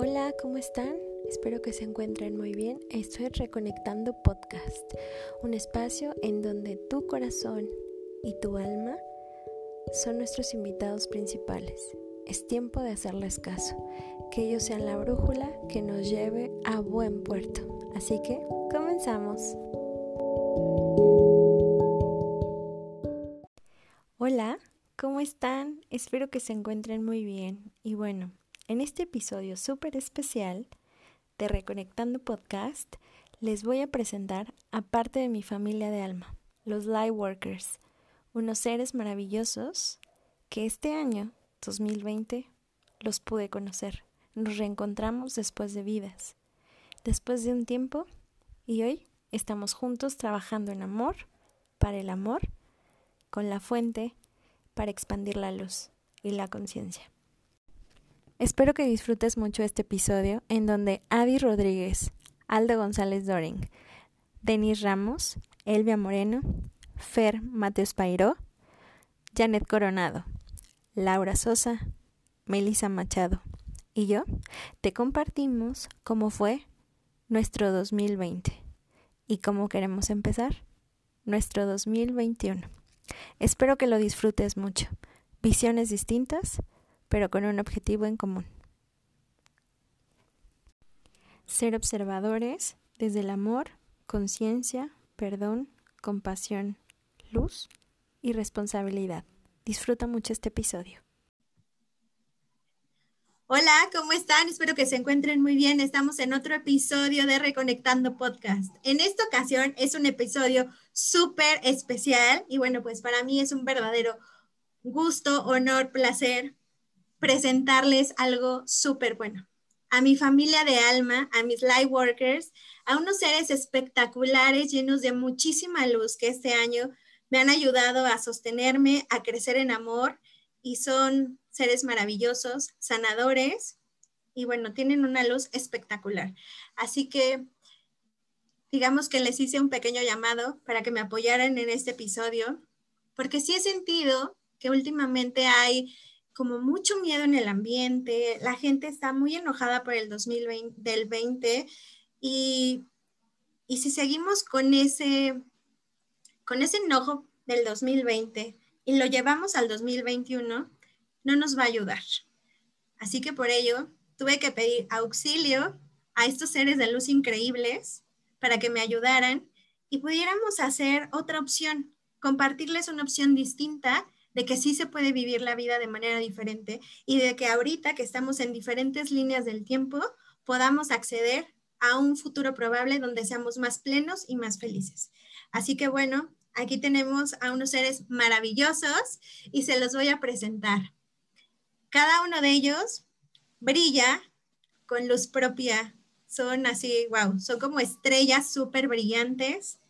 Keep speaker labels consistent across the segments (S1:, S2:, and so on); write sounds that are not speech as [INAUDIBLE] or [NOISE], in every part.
S1: Hola, ¿cómo están? Espero que se encuentren muy bien. Esto es Reconectando Podcast, un espacio en donde tu corazón y tu alma son nuestros invitados principales. Es tiempo de hacerles caso, que ellos sean la brújula que nos lleve a buen puerto. Así que, comenzamos. Hola, ¿cómo están? Espero que se encuentren muy bien. Y bueno, en este episodio súper especial de Reconectando Podcast, les voy a presentar a parte de mi familia de alma, los Lightworkers, unos seres maravillosos que este año, 2020, los pude conocer. Nos reencontramos después de vidas, después de un tiempo, y hoy estamos juntos trabajando en amor, para el amor, con la fuente, para expandir la luz y la conciencia. Espero que disfrutes mucho este episodio en donde Adi Rodríguez, Aldo González Doring, Denis Ramos, Elvia Moreno, Fer Mateos Pairó, Janet Coronado, Laura Sosa, Melissa Machado y yo te compartimos cómo fue nuestro 2020 y cómo queremos empezar nuestro 2021. Espero que lo disfrutes mucho. Visiones distintas, pero con un objetivo en común. Ser observadores desde el amor, conciencia, perdón, compasión, luz y responsabilidad. Disfruta mucho este episodio.
S2: Hola, ¿cómo están? Espero que se encuentren muy bien. Estamos en otro episodio de Reconectando Podcast. En esta ocasión es un episodio súper especial y bueno, pues para mí es un verdadero gusto, honor, placer presentarles algo súper bueno. A mi familia de alma, a mis light workers, a unos seres espectaculares llenos de muchísima luz que este año me han ayudado a sostenerme, a crecer en amor y son seres maravillosos, sanadores y bueno, tienen una luz espectacular. Así que digamos que les hice un pequeño llamado para que me apoyaran en este episodio, porque sí he sentido que últimamente hay como mucho miedo en el ambiente, la gente está muy enojada por el 2020 del 20 y, y si seguimos con ese, con ese enojo del 2020 y lo llevamos al 2021, no nos va a ayudar. Así que por ello tuve que pedir auxilio a estos seres de luz increíbles para que me ayudaran y pudiéramos hacer otra opción, compartirles una opción distinta de que sí se puede vivir la vida de manera diferente y de que ahorita que estamos en diferentes líneas del tiempo podamos acceder a un futuro probable donde seamos más plenos y más felices. Así que bueno, aquí tenemos a unos seres maravillosos y se los voy a presentar. Cada uno de ellos brilla con luz propia. Son así, wow, son como estrellas súper brillantes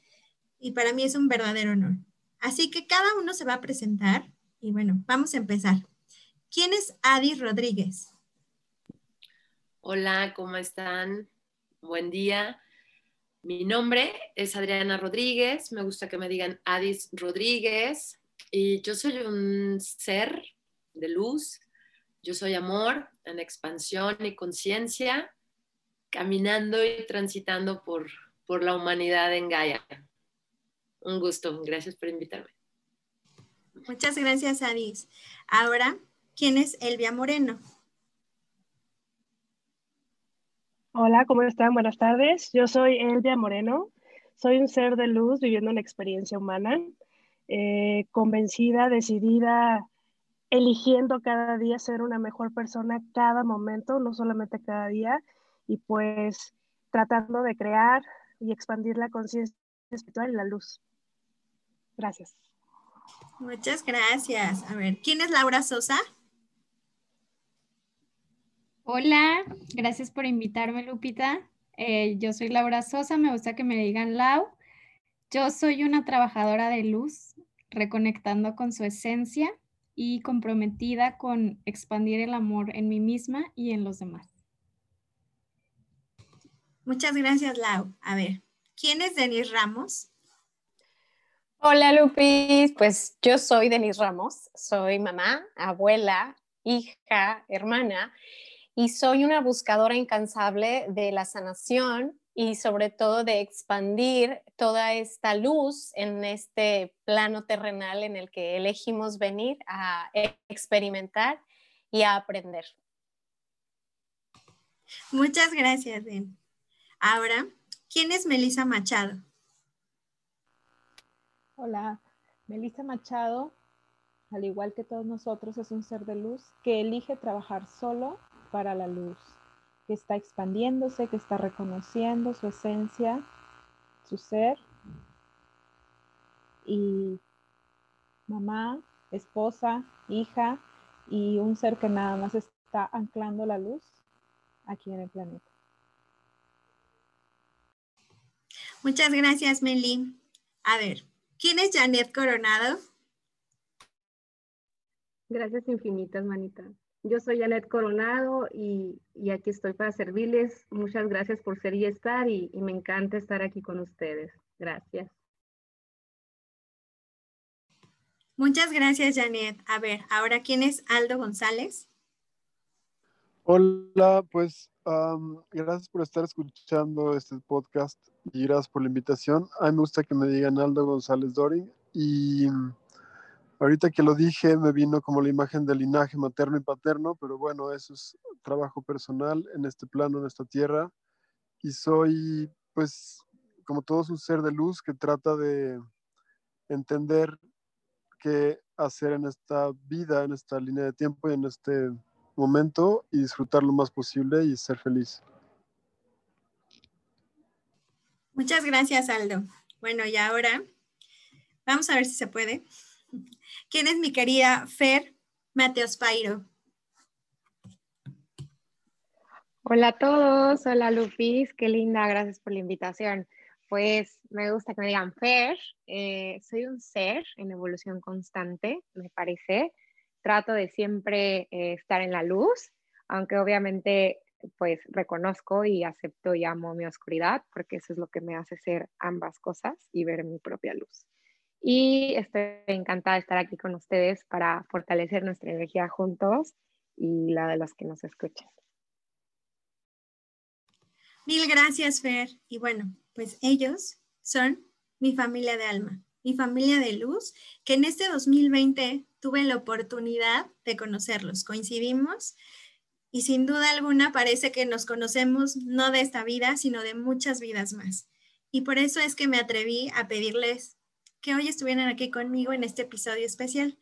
S2: y para mí es un verdadero honor. Así que cada uno se va a presentar y bueno, vamos a empezar. ¿Quién es Adi Rodríguez?
S3: Hola, ¿cómo están? Buen día. Mi nombre es Adriana Rodríguez, me gusta que me digan Adis Rodríguez y yo soy un ser de luz, yo soy amor en expansión y conciencia, caminando y transitando por, por la humanidad en Gaia. Un gusto, gracias por invitarme.
S2: Muchas gracias, Adis. Ahora, ¿quién es Elvia Moreno?
S4: Hola, ¿cómo están? Buenas tardes. Yo soy Elvia Moreno. Soy un ser de luz viviendo una experiencia humana, eh, convencida, decidida, eligiendo cada día ser una mejor persona cada momento, no solamente cada día, y pues tratando de crear y expandir la conciencia espiritual y la luz. Gracias.
S2: Muchas gracias. A ver, ¿quién es Laura Sosa?
S5: Hola, gracias por invitarme, Lupita. Eh, yo soy Laura Sosa, me gusta que me digan Lau. Yo soy una trabajadora de luz, reconectando con su esencia y comprometida con expandir el amor en mí misma y en los demás.
S2: Muchas gracias, Lau. A ver, ¿quién es Denis Ramos?
S6: Hola Lupis, pues yo soy Denise Ramos, soy mamá, abuela, hija, hermana y soy una buscadora incansable de la sanación y sobre todo de expandir toda esta luz en este plano terrenal en el que elegimos venir a experimentar y a aprender.
S2: Muchas gracias, Den. Ahora, ¿quién es Melissa Machado?
S7: Hola, Melissa Machado, al igual que todos nosotros, es un ser de luz que elige trabajar solo para la luz que está expandiéndose, que está reconociendo su esencia, su ser. Y mamá, esposa, hija y un ser que nada más está anclando la luz aquí en el planeta.
S2: Muchas gracias, Meli. A ver, ¿quién es Janet Coronado?
S8: Gracias infinitas, manita. Yo soy Janet Coronado y, aquí estoy para servirles. Muchas gracias por ser y estar y, y me encanta estar aquí con ustedes. Gracias.
S2: Muchas gracias, Janet. A ver, ahora, ¿quién es Aldo González?
S9: Hola, pues gracias por estar escuchando este podcast y gracias por la invitación. A mí me gusta que me digan Aldo González Doring y Ahorita que lo dije, me vino como la imagen del linaje materno y paterno, pero bueno, eso es trabajo personal en este plano, en esta tierra. Y soy, pues, como todos, un ser de luz que trata de entender qué hacer en esta vida, en esta línea de tiempo y en este momento y disfrutar lo más posible y ser feliz.
S2: Muchas gracias, Aldo. Bueno, y ahora vamos a ver si se puede. ¿Quién es mi querida Fer Mateos Pairo?
S10: Hola a todos, hola Lupis, qué linda, gracias por la invitación. Pues me gusta que me digan Fer, eh, soy un ser en evolución constante, me parece. Trato de siempre eh, estar en la luz, aunque obviamente pues reconozco y acepto y amo mi oscuridad, porque eso es lo que me hace ser ambas cosas y ver mi propia luz y estoy encantada de estar aquí con ustedes para fortalecer nuestra energía juntos y la de los que nos escuchan.
S2: Mil gracias, Fer. Y bueno, pues ellos son mi familia de alma, mi familia de luz, que en este 2020 tuve la oportunidad de conocerlos. Coincidimos y sin duda alguna parece que nos conocemos no de esta vida, sino de muchas vidas más. Y por eso es que me atreví a pedirles que hoy estuvieran aquí conmigo en este episodio especial.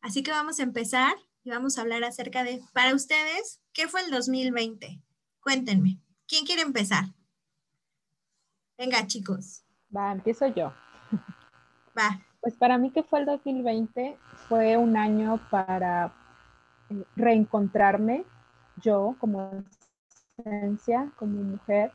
S2: Así que vamos a empezar y vamos a hablar acerca de, para ustedes, ¿qué fue el 2020? Cuéntenme, ¿quién quiere empezar? Venga, chicos.
S7: Va, empiezo yo. Pues para mí que fue el 2020 fue un año para eh, reencontrarme yo como esencia, como mujer.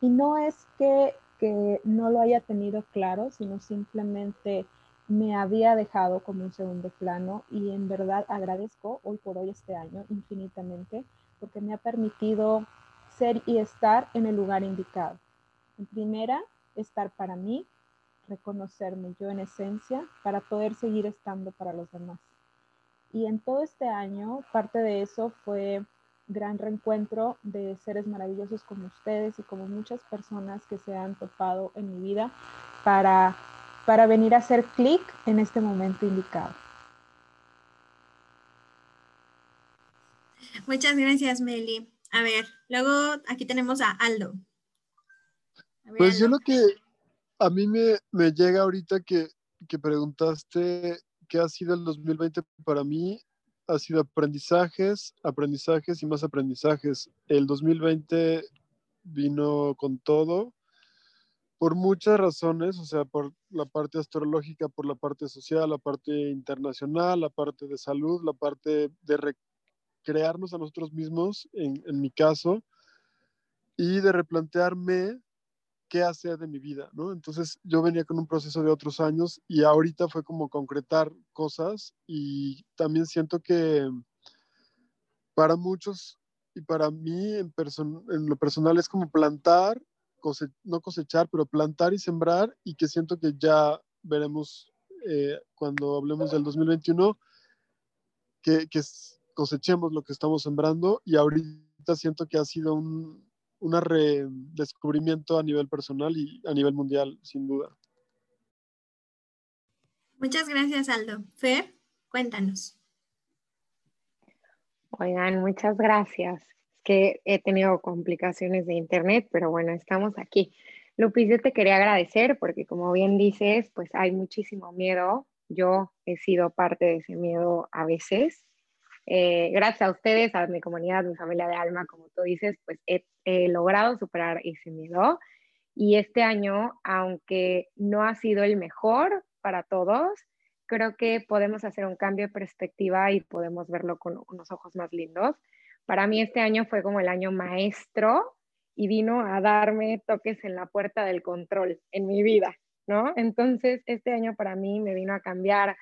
S7: Y no es que que no lo haya tenido claro, sino simplemente me había dejado como un segundo plano y en verdad agradezco hoy por hoy este año infinitamente porque me ha permitido ser y estar en el lugar indicado. En primera, estar para mí, reconocerme yo en esencia para poder seguir estando para los demás. Y en todo este año, parte de eso fue gran reencuentro de seres maravillosos como ustedes y como muchas personas que se han topado en mi vida para, para venir a hacer clic en este momento indicado.
S2: Muchas gracias, Meli. A ver, luego aquí tenemos a Aldo.
S9: pues yo lo que a mí me, me llega ahorita que, que preguntaste qué ha sido el 2020 para mí, ha sido aprendizajes, aprendizajes y más aprendizajes. El 2020 vino con todo por muchas razones, o sea, por la parte astrológica, por la parte social, la parte internacional, la parte de salud, la parte de recrearnos a nosotros mismos, en, en mi caso, y de replantearme qué hacer de mi vida, ¿no? Entonces yo venía con un proceso de otros años y ahorita fue como concretar cosas y también siento que para muchos y para mí en, en lo personal es como plantar, no cosechar, pero plantar y sembrar y que siento que ya veremos eh, cuando hablemos del 2021 que, que cosechemos lo que estamos sembrando y ahorita siento que ha sido un, un redescubrimiento a nivel personal y a nivel mundial, sin duda.
S2: Muchas gracias, Aldo. Fer, cuéntanos.
S10: Oigan, muchas gracias. Es que he tenido complicaciones de internet, pero bueno, estamos aquí. Lupis, yo te quería agradecer porque como bien dices, pues hay muchísimo miedo. Yo he sido parte de ese miedo a veces. Eh, gracias a ustedes, a mi comunidad, mi familia de alma, como tú dices, pues he logrado superar ese miedo. Y este año, aunque no ha sido el mejor para todos, creo que podemos hacer un cambio de perspectiva y podemos verlo con unos ojos más lindos. Para mí este año fue como el año maestro y vino a darme toques en la puerta del control en mi vida, ¿no? Entonces, este año para mí me vino a cambiar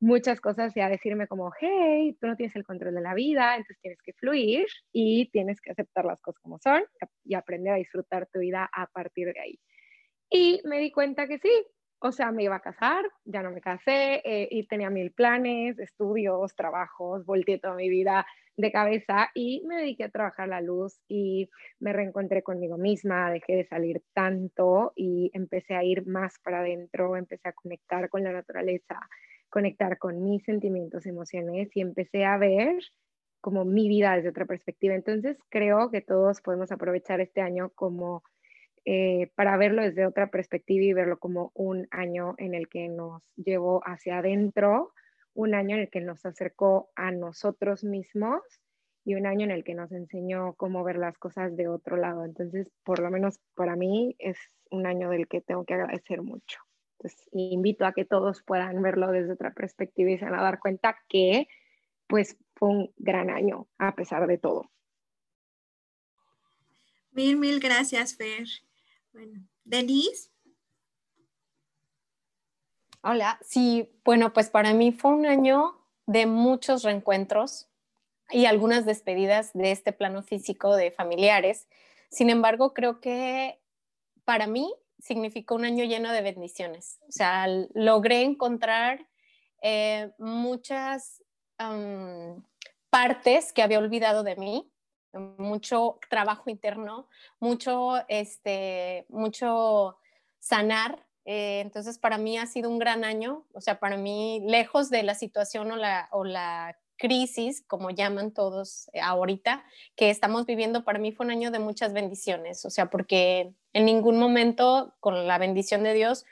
S10: muchas cosas y a decirme como, hey, tú no tienes el control de la vida, entonces tienes que fluir y tienes que aceptar las cosas como son y aprender a disfrutar tu vida a partir de ahí. Y me di cuenta que sí, o sea, me iba a casar, ya no me casé eh, y tenía mil planes, estudios, trabajos, volteé toda mi vida de cabeza y me dediqué a trabajar la luz y me reencontré conmigo misma, dejé de salir tanto y empecé a ir más para adentro, empecé a conectar con la naturaleza, conectar con mis sentimientos, emociones y empecé a ver como mi vida desde otra perspectiva. Entonces creo que todos podemos aprovechar este año como eh, para verlo desde otra perspectiva y verlo como un año en el que nos llevó hacia adentro, un año en el que nos acercó a nosotros mismos y un año en el que nos enseñó cómo ver las cosas de otro lado. Entonces, por lo menos para mí es un año del que tengo que agradecer mucho. Entonces, invito a que todos puedan verlo desde otra perspectiva y se van a dar cuenta que pues fue un gran año a pesar de todo.
S2: Mil, mil gracias, Fer. Bueno, Denise.
S6: Hola, sí, bueno, pues para mí fue un año de muchos reencuentros y algunas despedidas de este plano físico de familiares. Sin embargo, creo que para mí significó un año lleno de bendiciones. O sea, logré encontrar eh, muchas partes que había olvidado de mí mucho trabajo interno, mucho, este, mucho sanar. Eh, entonces, para mí ha sido un gran año, o sea, para mí, lejos de la situación o la, o la crisis, como llaman todos ahorita, que estamos viviendo, para mí fue un año de muchas bendiciones, o sea, porque en ningún momento, con la bendición de Dios,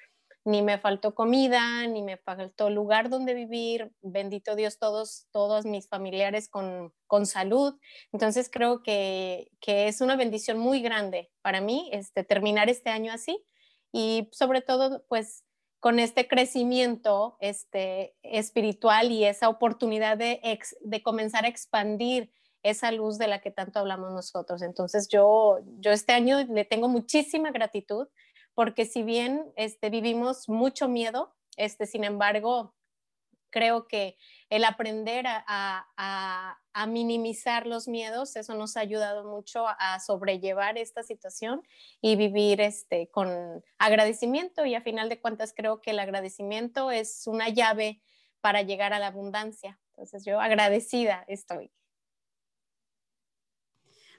S6: ni me faltó comida, ni me faltó lugar donde vivir, bendito Dios, todos, todos mis familiares con, con salud. Entonces creo que, que, es una bendición muy grande para mí este, terminar este año así y sobre todo pues con este crecimiento este, espiritual y esa oportunidad de, de comenzar a expandir esa luz de la que tanto hablamos nosotros. Entonces yo, yo este año le tengo muchísima gratitud porque si bien este, vivimos mucho miedo, este, sin embargo, creo que el aprender a, minimizar los miedos, eso nos ha ayudado mucho a sobrellevar esta situación y vivir este, con agradecimiento y a final de cuentas creo que el agradecimiento es una llave para llegar a la abundancia. Entonces yo agradecida estoy.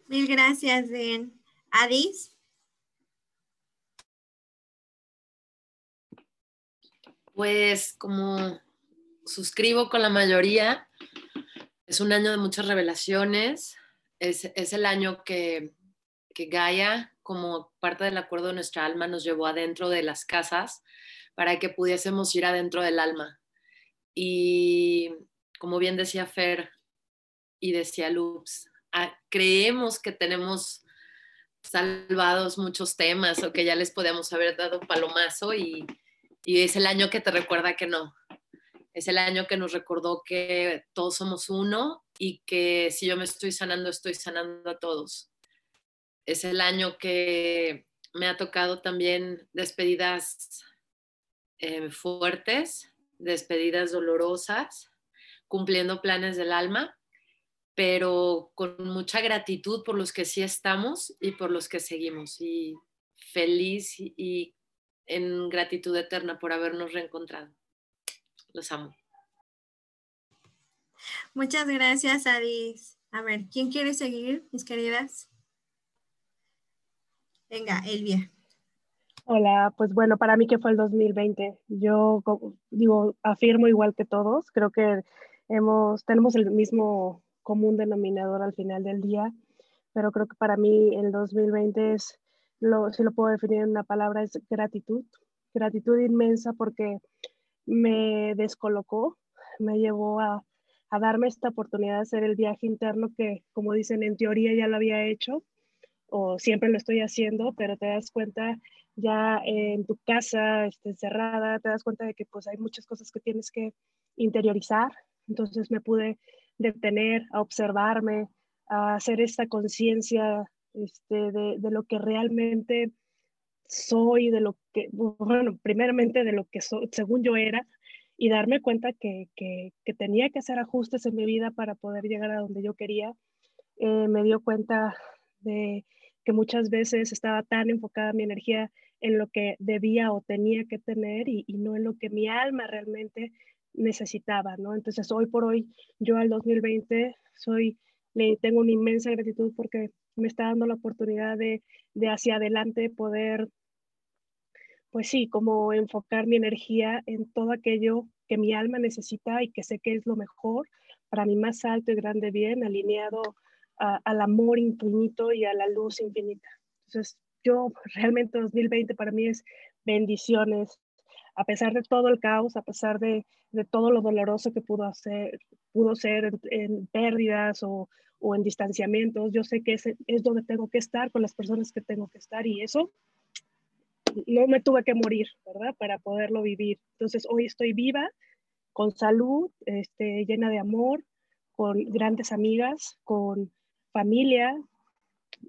S2: Mil gracias, Den. Adis.
S3: Pues como suscribo con la mayoría, es un año de muchas revelaciones, es, el año que, que Gaia, como parte del acuerdo de nuestra alma, nos llevó adentro de las casas para que pudiésemos ir adentro del alma. Y como bien decía Fer y decía Loops, ah, creemos que tenemos salvados muchos temas o que ya les podíamos haber dado palomazo y, y es el año que te recuerda que no. Es el año que nos recordó que todos somos uno y que si yo me estoy sanando, estoy sanando a todos. Es el año que me ha tocado también despedidas eh, fuertes, despedidas dolorosas, cumpliendo planes del alma, pero con mucha gratitud por los que sí estamos y por los que seguimos. Y feliz y en gratitud eterna por habernos reencontrado. Los amo.
S2: Muchas gracias, Adis. A ver, ¿quién quiere seguir, mis queridas? Venga, Elvia.
S4: Hola, pues bueno, para mí que fue el 2020. Yo digo, afirmo igual que todos, creo que hemos, tenemos el mismo común denominador al final del día, pero creo que para mí el 2020 es, lo, si lo puedo definir en una palabra, es gratitud. Gratitud inmensa porque me descolocó, me llevó a, a darme esta oportunidad de hacer el viaje interno que, como dicen, en teoría ya lo había hecho o siempre lo estoy haciendo, pero te das cuenta ya en tu casa, este, encerrada, te das cuenta de que pues hay muchas cosas que tienes que interiorizar. Entonces me pude detener, a observarme, a hacer esta conciencia este, de, de, lo que realmente soy, de lo que, bueno, primeramente de lo que soy, según yo era, y darme cuenta que, que, que, tenía que hacer ajustes en mi vida para poder llegar a donde yo quería. Eh, me dio cuenta de que muchas veces estaba tan enfocada mi energía en lo que debía o tenía que tener y, y, no en lo que mi alma realmente necesitaba, ¿no? Entonces, hoy por hoy, yo al 2020 soy, le tengo una inmensa gratitud porque me está dando la oportunidad de, de hacia adelante poder pues sí, como enfocar mi energía en todo aquello que mi alma necesita y que sé que es lo mejor para mi más alto y grande bien, alineado al amor infinito y a la luz infinita. Entonces, yo [LAUGHS] realmente 2020 para mí es bendiciones, a pesar de todo el caos, a pesar de, de todo lo doloroso que pudo, hacer, pudo ser en, en pérdidas o, o, en distanciamientos, yo sé que es, es donde tengo que estar con las personas que tengo que estar y eso no me tuve que morir, ¿verdad? Para poderlo vivir. Entonces, hoy estoy viva, con salud, este, llena de amor, con grandes amigas, con familia.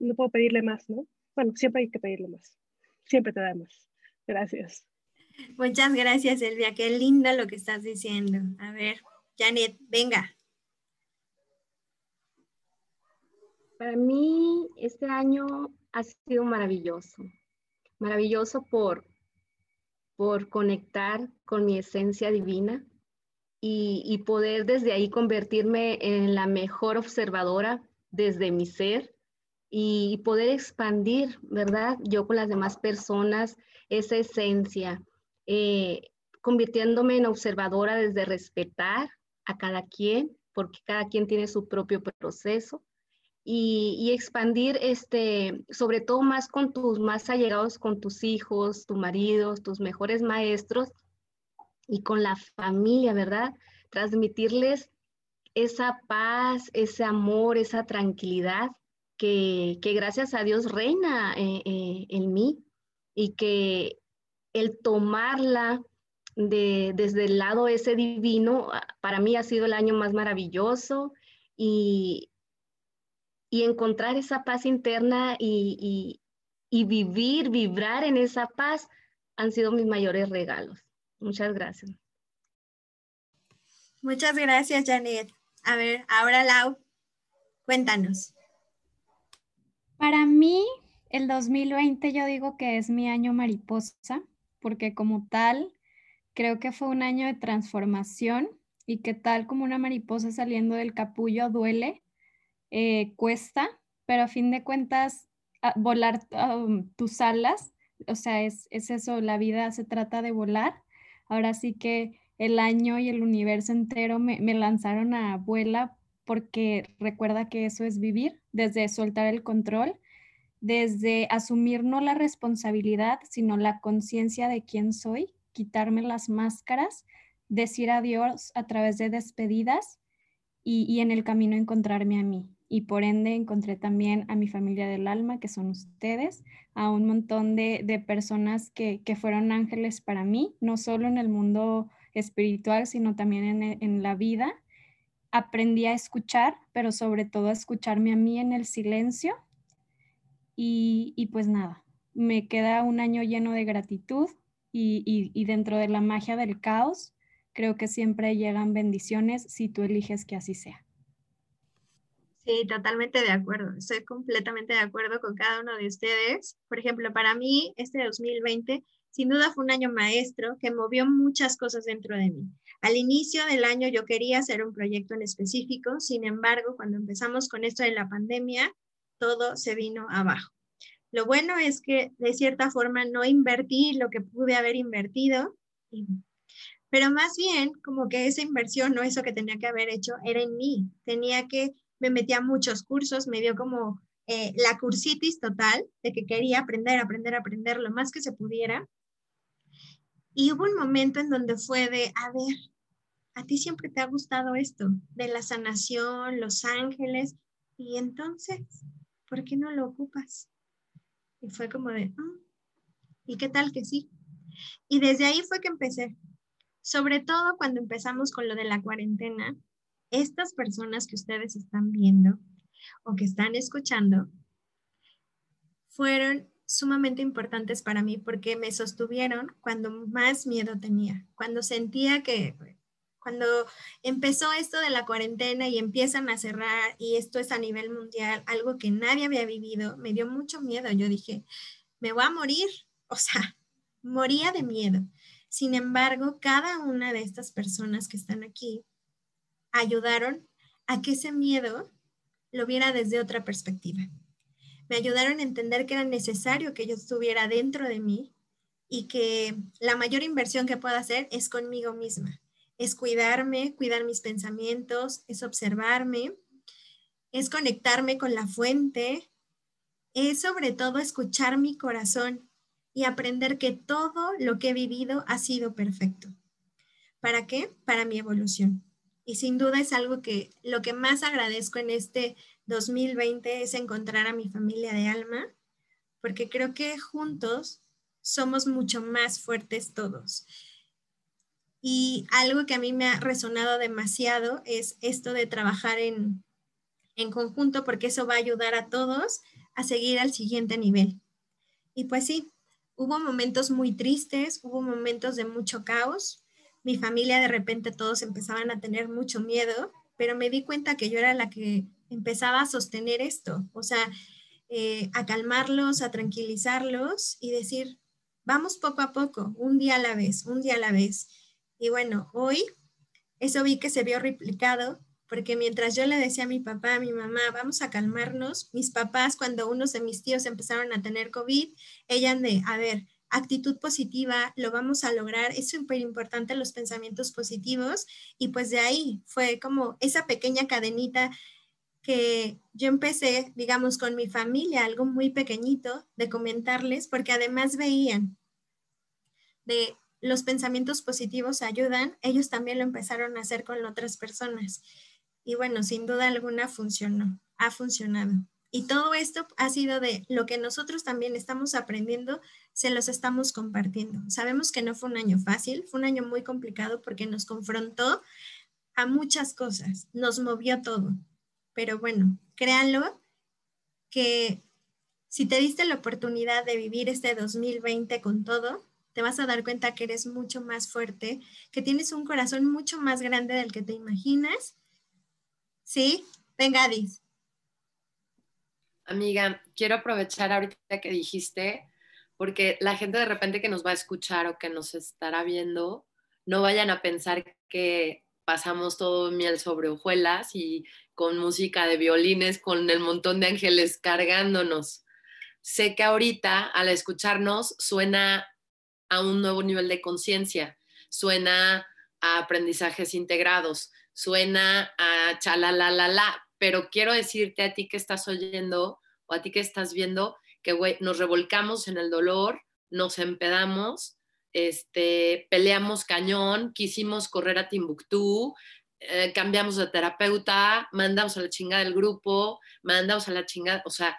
S4: No puedo pedirle más, ¿no? Bueno, siempre hay que pedirle más. Siempre te da más. Gracias.
S2: Muchas gracias, Elvia. Qué lindo lo que estás diciendo. A ver, Janet, venga.
S8: Para mí, este año ha sido maravilloso maravilloso por, por conectar con mi esencia divina y, y, poder desde ahí convertirme en la mejor observadora desde mi ser y poder expandir, ¿verdad? Yo con las demás personas esa esencia, eh, convirtiéndome en observadora desde respetar a cada quien, porque cada quien tiene su propio proceso y, expandir, este, sobre todo más con tus más allegados, con tus hijos, tu marido, tus mejores maestros y con la familia, ¿verdad? Transmitirles esa paz, ese amor, esa tranquilidad que, que gracias a Dios reina eh, eh, en mí y que el tomarla de, desde el lado ese divino, para mí ha sido el año más maravilloso y, y encontrar esa paz interna y, vivir, vibrar en esa paz han sido mis mayores regalos. Muchas gracias.
S2: Muchas gracias, Janet. A ver, ahora Lau, cuéntanos.
S5: Para mí, el 2020 yo digo que es mi año mariposa, porque como tal, creo que fue un año de transformación y que tal como una mariposa saliendo del capullo duele, eh, cuesta, pero a fin de cuentas, volar um, tus alas, o sea, es, es eso, la vida se trata de volar. Ahora sí que el año y el universo entero me, me, lanzaron a vuela porque recuerda que eso es vivir, desde soltar el control, desde asumir no la responsabilidad, sino la conciencia de quién soy, quitarme las máscaras, decir adiós a través de despedidas y, y en el camino encontrarme a mí y por ende encontré también a mi familia del alma, que son ustedes, a un montón de, de personas que, que, fueron ángeles para mí, no solo en el mundo espiritual, sino también en, en la vida. Aprendí a escuchar, pero sobre todo a escucharme a mí en el silencio. Y, y pues nada, me queda un año lleno de gratitud y, y, y dentro de la magia del caos, creo que siempre llegan bendiciones si tú eliges que así sea.
S2: Sí, totalmente de acuerdo. Estoy completamente de acuerdo con cada uno de ustedes. Por ejemplo, para mí, este 2020 Sin duda fue un año maestro que movió muchas cosas dentro de mí. Al inicio del año yo quería hacer un proyecto en específico, sin embargo, cuando empezamos con esto de la pandemia, todo se vino abajo. Lo bueno es que de cierta forma no invertí lo que pude haber invertido, pero más bien como que esa inversión o eso que tenía que haber hecho era en mí. Tenía que, me metí a muchos cursos, me dio como eh, la cursitis total de que quería aprender, aprender, aprender lo más que se pudiera. Y hubo un momento en donde fue de, a ver, a ti siempre te ha gustado esto, de la sanación, los ángeles, y entonces, ¿por qué no lo ocupas? Y fue como de, ah, ¿y qué tal que sí? Y desde ahí fue que empecé. Sobre todo cuando empezamos con lo de la cuarentena, estas personas que ustedes están viendo o que están escuchando fueron sumamente importantes para mí porque me sostuvieron cuando más miedo tenía, cuando sentía que, cuando empezó esto de la cuarentena y empiezan a cerrar y esto es a nivel mundial, algo que nadie había vivido, me dio mucho miedo. Yo dije, me voy a morir, o sea, moría de miedo. Sin embargo, cada una de estas personas que están aquí ayudaron a que ese miedo lo viera desde otra perspectiva. Me ayudaron a entender que era necesario que yo estuviera dentro de mí y que la mayor inversión que puedo hacer es conmigo misma es cuidarme, cuidar mis pensamientos, es observarme, es conectarme con la fuente, es sobre todo escuchar mi corazón y aprender que todo lo que he vivido ha sido perfecto. ¿Para qué? Para mi evolución. Y sin duda es algo que lo que más agradezco en este 2020 es encontrar a mi familia de alma, porque creo que juntos somos mucho más fuertes todos. Y algo que a mí me ha resonado demasiado es esto de trabajar en, en conjunto, porque eso va a ayudar a todos a seguir al siguiente nivel. Y pues sí, hubo momentos muy tristes, hubo momentos de mucho caos. Mi familia de repente todos empezaban a tener mucho miedo, pero me di cuenta que yo era la que empezaba a sostener esto, o sea, eh, a calmarlos, a tranquilizarlos y decir, vamos poco a poco, un día a la vez, un día a la vez. Y bueno, hoy eso vi que se vio replicado porque mientras yo le decía a mi papá, a mi mamá, vamos a calmarnos, mis papás, cuando unos de mis tíos empezaron a tener COVID, ella de, a ver, actitud positiva, lo vamos a lograr, es súper importante los pensamientos positivos y pues de ahí fue como esa pequeña cadenita que yo empecé, digamos, con mi familia, algo muy pequeñito de comentarles, porque además veían de los pensamientos positivos ayudan, ellos también lo empezaron a hacer con otras personas. Y bueno, sin duda alguna funcionó, ha funcionado. Y todo esto ha sido de lo que nosotros también estamos aprendiendo, se los estamos compartiendo. Sabemos que no fue un año fácil, fue un año muy complicado porque nos confrontó a muchas cosas, nos movió todo. Pero bueno, créanlo que si te diste la oportunidad de vivir este 2020 con todo, te vas a dar cuenta que eres mucho más fuerte, que tienes un corazón mucho más grande del que te imaginas. ¿Sí? Venga, Adis.
S3: Amiga, quiero aprovechar ahorita que dijiste, porque la gente de repente que nos va a escuchar o que nos estará viendo, no vayan a pensar que pasamos todo miel sobre hojuelas y con música de violines, con el montón de ángeles cargándonos. Sé que ahorita al escucharnos suena a un nuevo nivel de conciencia, suena a aprendizajes integrados, suena a la, pero quiero decirte a ti que estás oyendo o a ti que estás viendo que nos revolcamos en el dolor, nos empedamos, este, peleamos cañón, quisimos correr a Timbuktu, eh, cambiamos de terapeuta, mandamos a la chingada del grupo, mandamos a la chingada, o sea,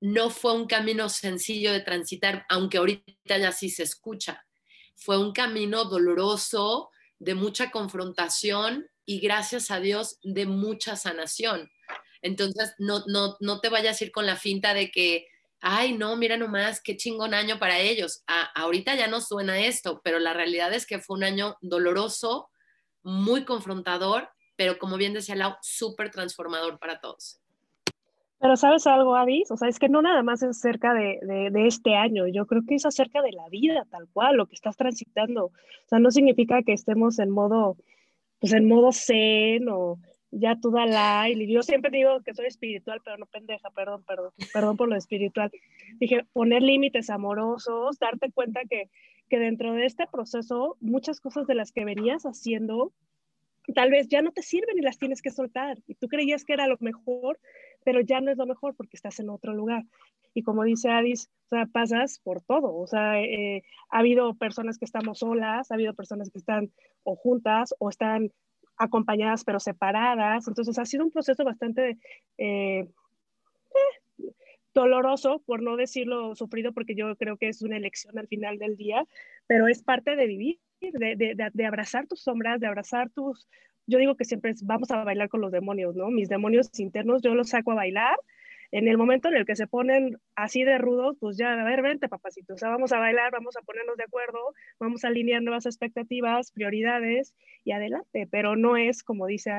S3: no fue un camino sencillo de transitar, aunque ahorita ya sí se escucha. Fue un camino doloroso, de mucha confrontación y gracias a Dios de mucha sanación. Entonces, no, no, no te vayas a ir con la finta de que, ay, no, mira nomás, qué chingón año para ellos. ahorita ya no suena esto, pero la realidad es que fue un año doloroso, muy confrontador, pero como bien decía Lau, súper transformador para todos.
S4: Pero sabes algo, Avis, o sea, es que no nada más es acerca de, de, este año, yo creo que es acerca de la vida tal cual, lo que estás transitando. O sea, no significa que estemos en modo, pues en modo zen o ya tú da Y yo siempre digo que soy espiritual, pero no pendeja, perdón, perdón, perdón por lo espiritual. Dije, poner límites amorosos, darte cuenta que, que dentro de este proceso, muchas cosas de las que venías haciendo, tal vez ya no te sirven y las tienes que soltar. Y tú creías que era lo mejor, pero ya no es lo mejor porque estás en otro lugar. Y como dice Adis, o sea, pasas por todo. O sea, eh, ha habido personas que estamos solas, ha habido personas que están o juntas o están acompañadas pero separadas. Entonces ha sido un proceso bastante eh, eh, doloroso, por no decirlo sufrido, porque yo creo que es una elección al final del día, pero es parte de vivir, de, de, de abrazar tus sombras, de abrazar tus, yo digo que siempre vamos a bailar con los demonios, ¿no? Mis demonios internos yo los saco a bailar. En el momento en el que se ponen así de rudos, pues ya, a ver, vente, papacito, o sea, vamos a bailar, vamos a ponernos de acuerdo, vamos a alinear nuevas expectativas, prioridades y adelante, pero no es como dice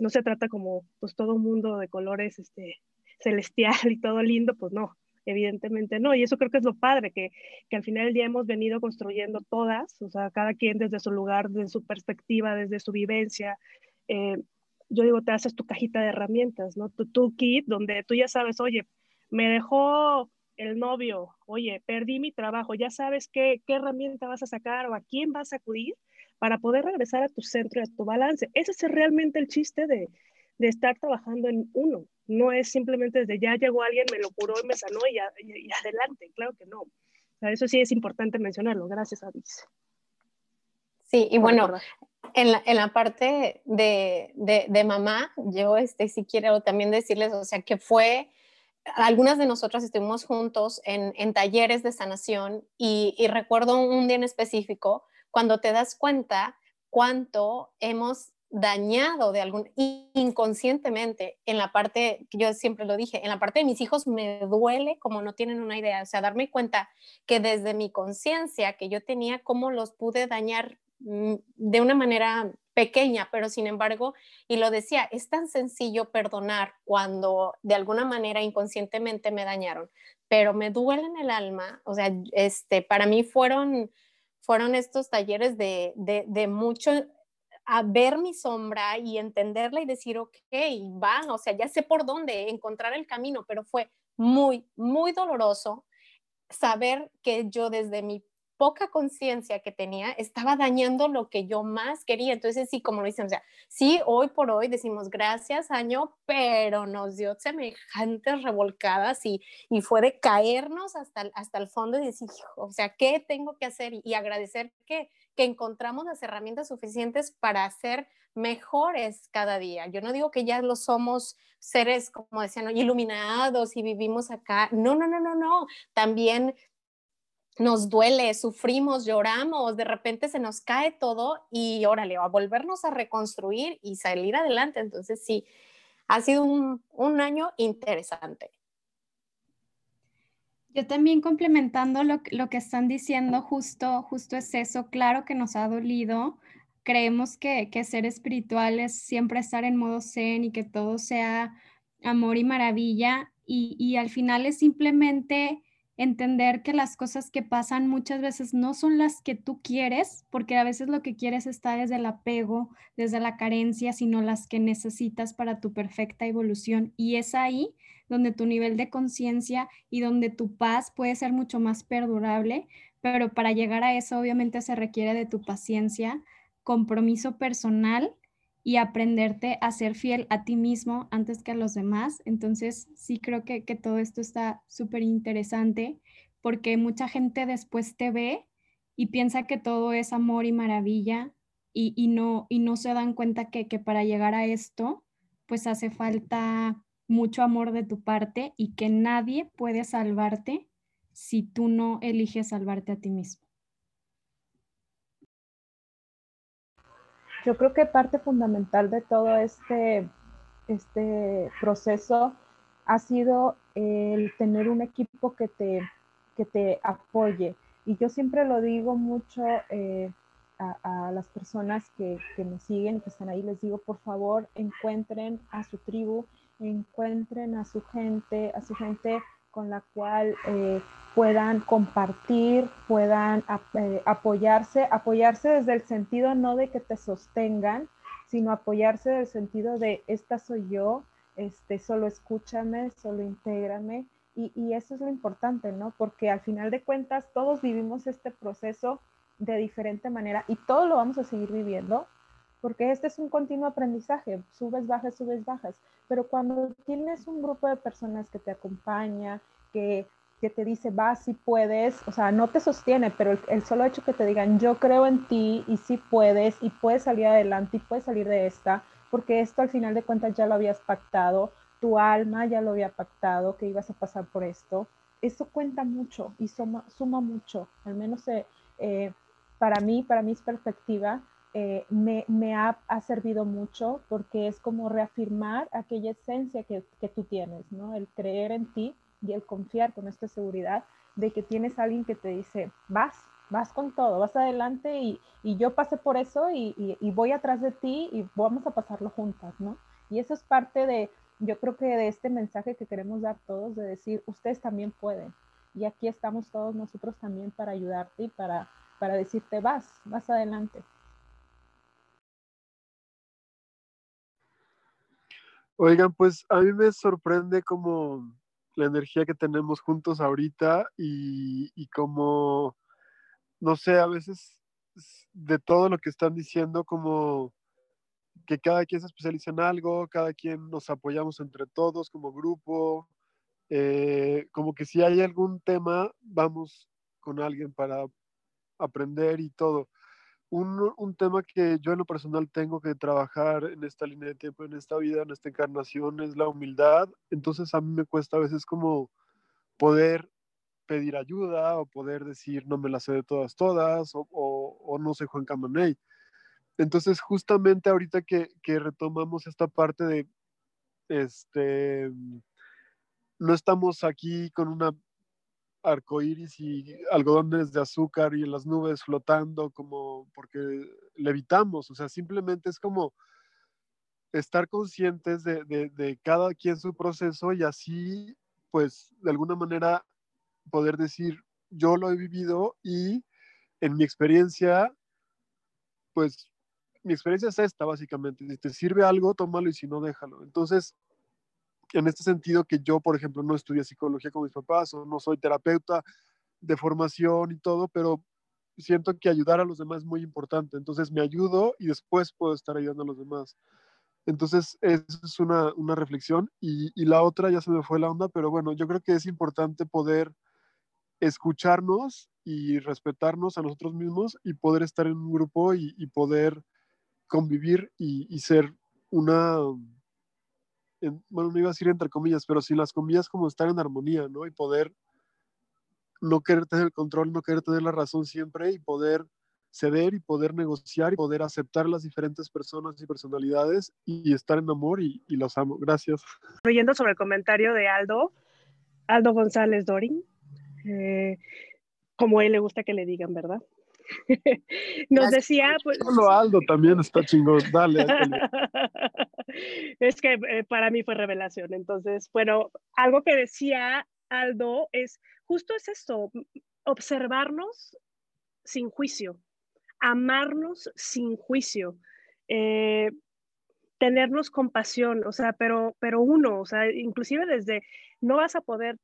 S4: no se trata como pues todo un mundo de colores este, celestial y todo lindo, pues no, Evidentemente no, y eso creo que es lo padre, que, que al final del día hemos venido construyendo todas, o sea, cada quien desde su lugar, desde su perspectiva, desde su vivencia. Eh, yo digo, te haces tu cajita de herramientas, ¿no? Tu, tu kit, donde tú ya sabes, oye, me dejó el novio, oye, perdí mi trabajo, ya sabes qué, qué herramienta vas a sacar o a quién vas a acudir para poder regresar a tu centro y a tu balance. Ese es realmente el chiste de, de estar trabajando en uno. No es simplemente desde ya llegó alguien, me lo curó y me sanó y, adelante. Claro que no. eso sí es importante mencionarlo. Gracias, Avis.
S6: Sí, y bueno, en la, parte de, de, de, mamá, yo este, sí quiero también decirles, o sea, que fue, algunas de nosotras estuvimos juntos en, en talleres de sanación y, y recuerdo un día en específico cuando te das cuenta cuánto hemos dañado de algún inconscientemente en la parte que yo siempre lo dije, en la parte de mis hijos me duele como no tienen una idea, o sea, darme cuenta que desde mi conciencia que yo tenía cómo los pude dañar de una manera pequeña, pero sin embargo, y lo decía, es tan sencillo perdonar cuando de alguna manera inconscientemente me dañaron, pero me duele en el alma, o sea, este, para mí fueron fueron estos talleres de, de, de mucho a ver mi sombra y entenderla y decir, ok, van, o sea, ya sé por dónde encontrar el camino, pero fue muy, muy doloroso saber que yo desde mi poca conciencia que tenía estaba dañando lo que yo más quería. Entonces, sí, como lo dicen, o sea, sí, hoy por hoy decimos gracias, año, pero nos dio semejantes revolcadas y, y fue de caernos hasta, hasta el fondo y decir, o sea, ¿qué tengo que hacer? Y, agradecer que, que encontramos las herramientas suficientes para ser mejores cada día. Yo no digo que ya lo somos seres, como decían, iluminados y vivimos acá. No, no, no, no, no. También nos duele, sufrimos, lloramos, de repente se nos cae todo y órale, a volvernos a reconstruir y salir adelante. Entonces sí, ha sido un, un año interesante.
S5: Yo también complementando lo, lo, que están diciendo, justo, justo es eso, claro que nos ha dolido. Creemos que, que ser espiritual es siempre estar en modo zen y que todo sea amor y maravilla y, y al final es simplemente entender que las cosas que pasan muchas veces no son las que tú quieres, porque a veces lo que quieres está desde el apego, desde la carencia, sino las que necesitas para tu perfecta evolución. Y es ahí donde tu nivel de conciencia y donde tu paz puede ser mucho más perdurable, pero para llegar a eso obviamente se requiere de tu paciencia, compromiso personal y aprenderte a ser fiel a ti mismo antes que a los demás. Entonces, sí creo que, todo esto está súper interesante porque mucha gente después te ve y piensa que todo es amor y maravilla y, no, y no se dan cuenta que, que para llegar a esto, pues hace falta mucho amor de tu parte y que nadie puede salvarte si tú no eliges salvarte a ti mismo.
S7: Yo creo que parte fundamental de todo este, este proceso ha sido el tener un equipo que te, que te apoye. Y yo siempre lo digo mucho eh, a, las personas que, que me siguen, que están ahí, les digo, por favor, encuentren a su tribu, encuentren a su gente, a su gente con la cual eh, puedan compartir, puedan eh, apoyarse, apoyarse desde el sentido no de que te sostengan, sino apoyarse desde el sentido de esta soy yo, este, solo escúchame, solo intégrame. Y, y eso es lo importante, ¿no? Porque al final de cuentas todos vivimos este proceso de diferente manera y todo lo vamos a seguir viviendo, porque este es un continuo aprendizaje, subes, bajas, subes, bajas, pero cuando tienes un grupo de personas que te acompaña, que que te dice, vas si puedes, o sea, no te sostiene, pero el, solo hecho que te digan, yo creo en ti y si puedes y puedes salir adelante y puedes salir de esta, porque esto al final de cuentas ya lo habías pactado, tu alma ya lo había pactado, que ibas a pasar por esto, eso cuenta mucho y suma, suma mucho, al menos eh, eh, para mí, para mi perspectiva, eh, me, ha, servido mucho porque es como reafirmar aquella esencia que, tú tienes, ¿no? El creer en ti y el confiar con esta seguridad de que tienes alguien que te dice, vas, vas con todo, vas adelante y, yo pasé por eso y, voy atrás de ti y vamos a pasarlo juntas, ¿no? Y eso es parte de, yo creo que de este mensaje que queremos dar todos, de decir, ustedes también pueden. Y aquí estamos todos nosotros también para ayudarte y para decirte, vas, vas adelante.
S9: Oigan, pues a mí me sorprende como la energía que tenemos juntos ahorita y, como, no sé, a veces de todo lo que están diciendo, como que cada quien se especializa en algo, cada quien nos apoyamos entre todos como grupo, eh, como que si hay algún tema, vamos con alguien para aprender y todo un, un, tema que yo en lo personal tengo que trabajar en esta línea de tiempo, en esta vida, en esta encarnación, es la humildad. Entonces a mí me cuesta a veces como poder pedir ayuda o poder decir no me la sé de todas, todas, o, o, no soy Juan Camaney. Entonces justamente ahorita que, que retomamos esta parte de, este, no estamos aquí con una arcoíris y algodones de azúcar y en las nubes flotando como porque levitamos, o sea, simplemente es como estar conscientes de, de, cada quien su proceso y así, pues, de alguna manera poder decir, yo lo he vivido y en mi experiencia, pues, mi experiencia es esta, básicamente. Si te sirve algo, tómalo y si no, déjalo. Entonces, en este sentido que yo, por ejemplo, no estudié psicología con mis papás o no soy terapeuta de formación y todo, pero siento que ayudar a los demás es muy importante. Entonces me ayudo y después puedo estar ayudando a los demás. Entonces, es una, una reflexión. Y, y, la otra ya se me fue la onda, pero bueno, yo creo que es importante poder escucharnos y respetarnos a nosotros mismos y poder estar en un grupo y, y poder convivir y ser una, bueno, no iba a decir entre comillas, pero sin las comillas como estar en armonía, ¿no? Y poder no querer tener el control, no querer tener la razón siempre y poder ceder y poder negociar y poder aceptar las diferentes personas y personalidades y estar en amor y, los amo. Gracias.
S4: Oyendo sobre el comentario de Aldo, Aldo González Dorin, eh, como a él le gusta que le digan, ¿verdad? [LAUGHS] Nos decía... Pues,
S9: Solo Aldo [LAUGHS] también está chingón, dale.
S4: es que eh, para mí fue revelación. Entonces, bueno, algo que decía Aldo es, justo es esto, observarnos sin juicio, amarnos sin juicio. Eh, tenernos compasión, o sea, pero, pero uno, o sea, inclusive desde, no vas a poder,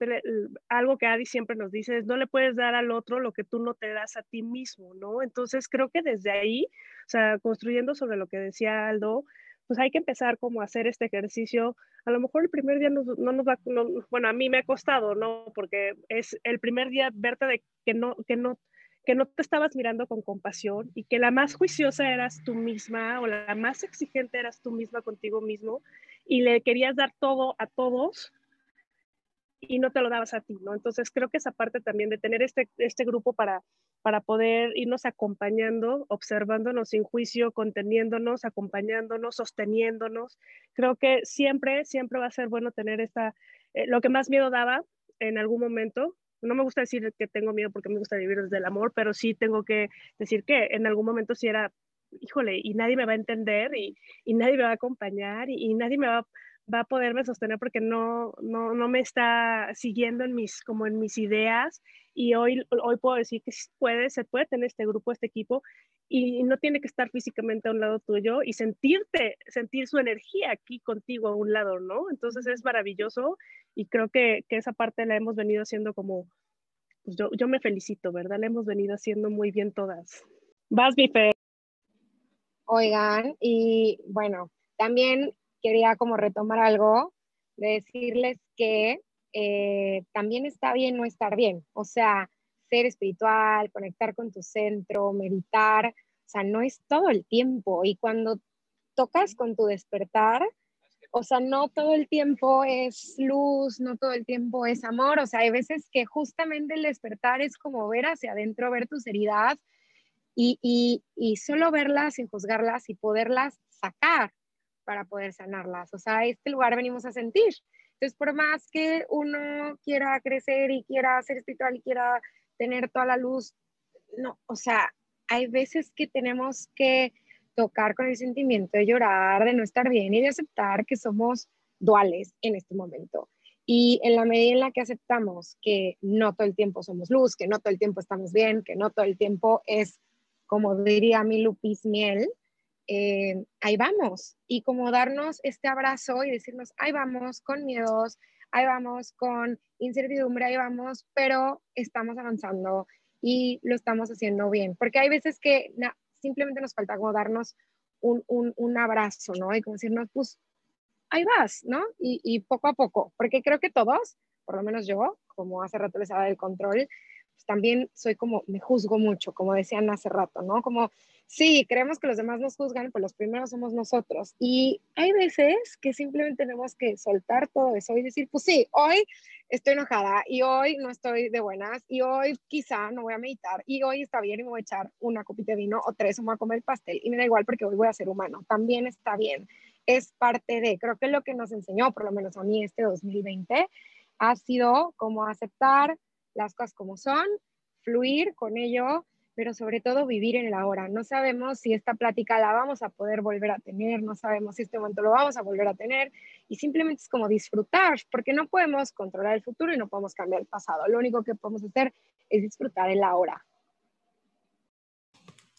S4: algo que Adi siempre nos dice es, no le puedes dar al otro lo que tú no te das a ti mismo, ¿no? Entonces creo que desde ahí, o sea, construyendo sobre lo que decía Aldo, pues hay que empezar como a hacer este ejercicio. A lo mejor el primer día no, nos va, bueno, a mí me ha costado, ¿no? Porque es el primer día verte de que no, que no, que no te estabas mirando con compasión y que la más juiciosa eras tú misma o la más exigente eras tú misma contigo mismo y le querías dar todo a todos y no te lo dabas a ti, ¿no? Entonces creo que esa parte también de tener este, este grupo para, para poder irnos acompañando, observándonos sin juicio, conteniéndonos, acompañándonos, sosteniéndonos, creo que siempre, siempre va a ser bueno tener esta, eh, lo que más miedo daba en algún momento no me gusta decir que tengo miedo porque me gusta vivir desde el amor, pero sí tengo que decir que en algún momento sí era, híjole, y nadie me va a entender y, y nadie me va a acompañar y, nadie me va, va a poderme sostener porque no, no, no, me está siguiendo en mis, como en mis ideas. Y hoy, hoy puedo decir que puede, se puede tener este grupo, este equipo y no tiene que estar físicamente a un lado tuyo y sentirte, sentir su energía aquí contigo a un lado, ¿no? Entonces es maravilloso y creo que, que esa parte la hemos venido haciendo como, pues yo, yo me felicito, ¿verdad? La hemos venido haciendo muy bien todas. Vas, Bife.
S10: Oigan, y bueno, también quería como retomar algo, de decirles que eh, también está bien no estar bien, o sea, ser espiritual, conectar con tu centro, meditar, o sea, no es todo el tiempo y cuando tocas con tu despertar, o sea, no todo el tiempo es luz, no todo el tiempo es amor, o sea, hay veces que justamente el despertar es como ver hacia adentro, ver tus heridas y, y, y solo verlas sin juzgarlas y poderlas sacar, para poder sanarlas. O sea, este lugar venimos a sentir. Entonces, por más que uno quiera crecer y quiera ser espiritual y quiera tener toda la luz, no, o sea, hay veces que tenemos que tocar con el sentimiento de llorar, de no estar bien y de aceptar que somos duales en este momento. Y en la medida en la que aceptamos que no todo el tiempo somos luz, que no todo el tiempo estamos bien, que no todo el tiempo es, como diría mi Lupis Miel, eh, ahí vamos. Y como darnos este abrazo y decirnos, ahí vamos con miedos, ahí vamos con incertidumbre, ahí vamos, pero estamos avanzando y lo estamos haciendo bien. Porque hay veces que simplemente nos falta como darnos un, un, un, abrazo, ¿no? Y como decirnos, pues, ahí vas, ¿no? Y, y, poco a poco, porque creo que todos, por lo menos yo, como hace rato les hablaba del control, también soy como, me juzgo mucho, como decían hace rato, ¿no? Como Sí, creemos que los demás nos juzgan, pues los primeros somos nosotros. Y hay veces que simplemente tenemos que soltar todo eso y decir, pues sí, hoy estoy enojada y hoy no estoy de buenas y hoy quizá no voy a meditar y hoy está bien y me voy a echar una copita de vino o tres o me voy a comer pastel y me da igual porque hoy voy a ser humano. También está bien. Es parte de, creo que lo que nos enseñó, por lo menos a mí este 2020, ha sido como aceptar las cosas como son, fluir con ello pero sobre todo vivir en la hora. No sabemos si esta plática la vamos a poder volver a tener, no sabemos si este momento lo vamos a volver a tener y simplemente es como disfrutar, porque no podemos controlar el futuro y no podemos cambiar el pasado. Lo único que podemos hacer es disfrutar en la hora.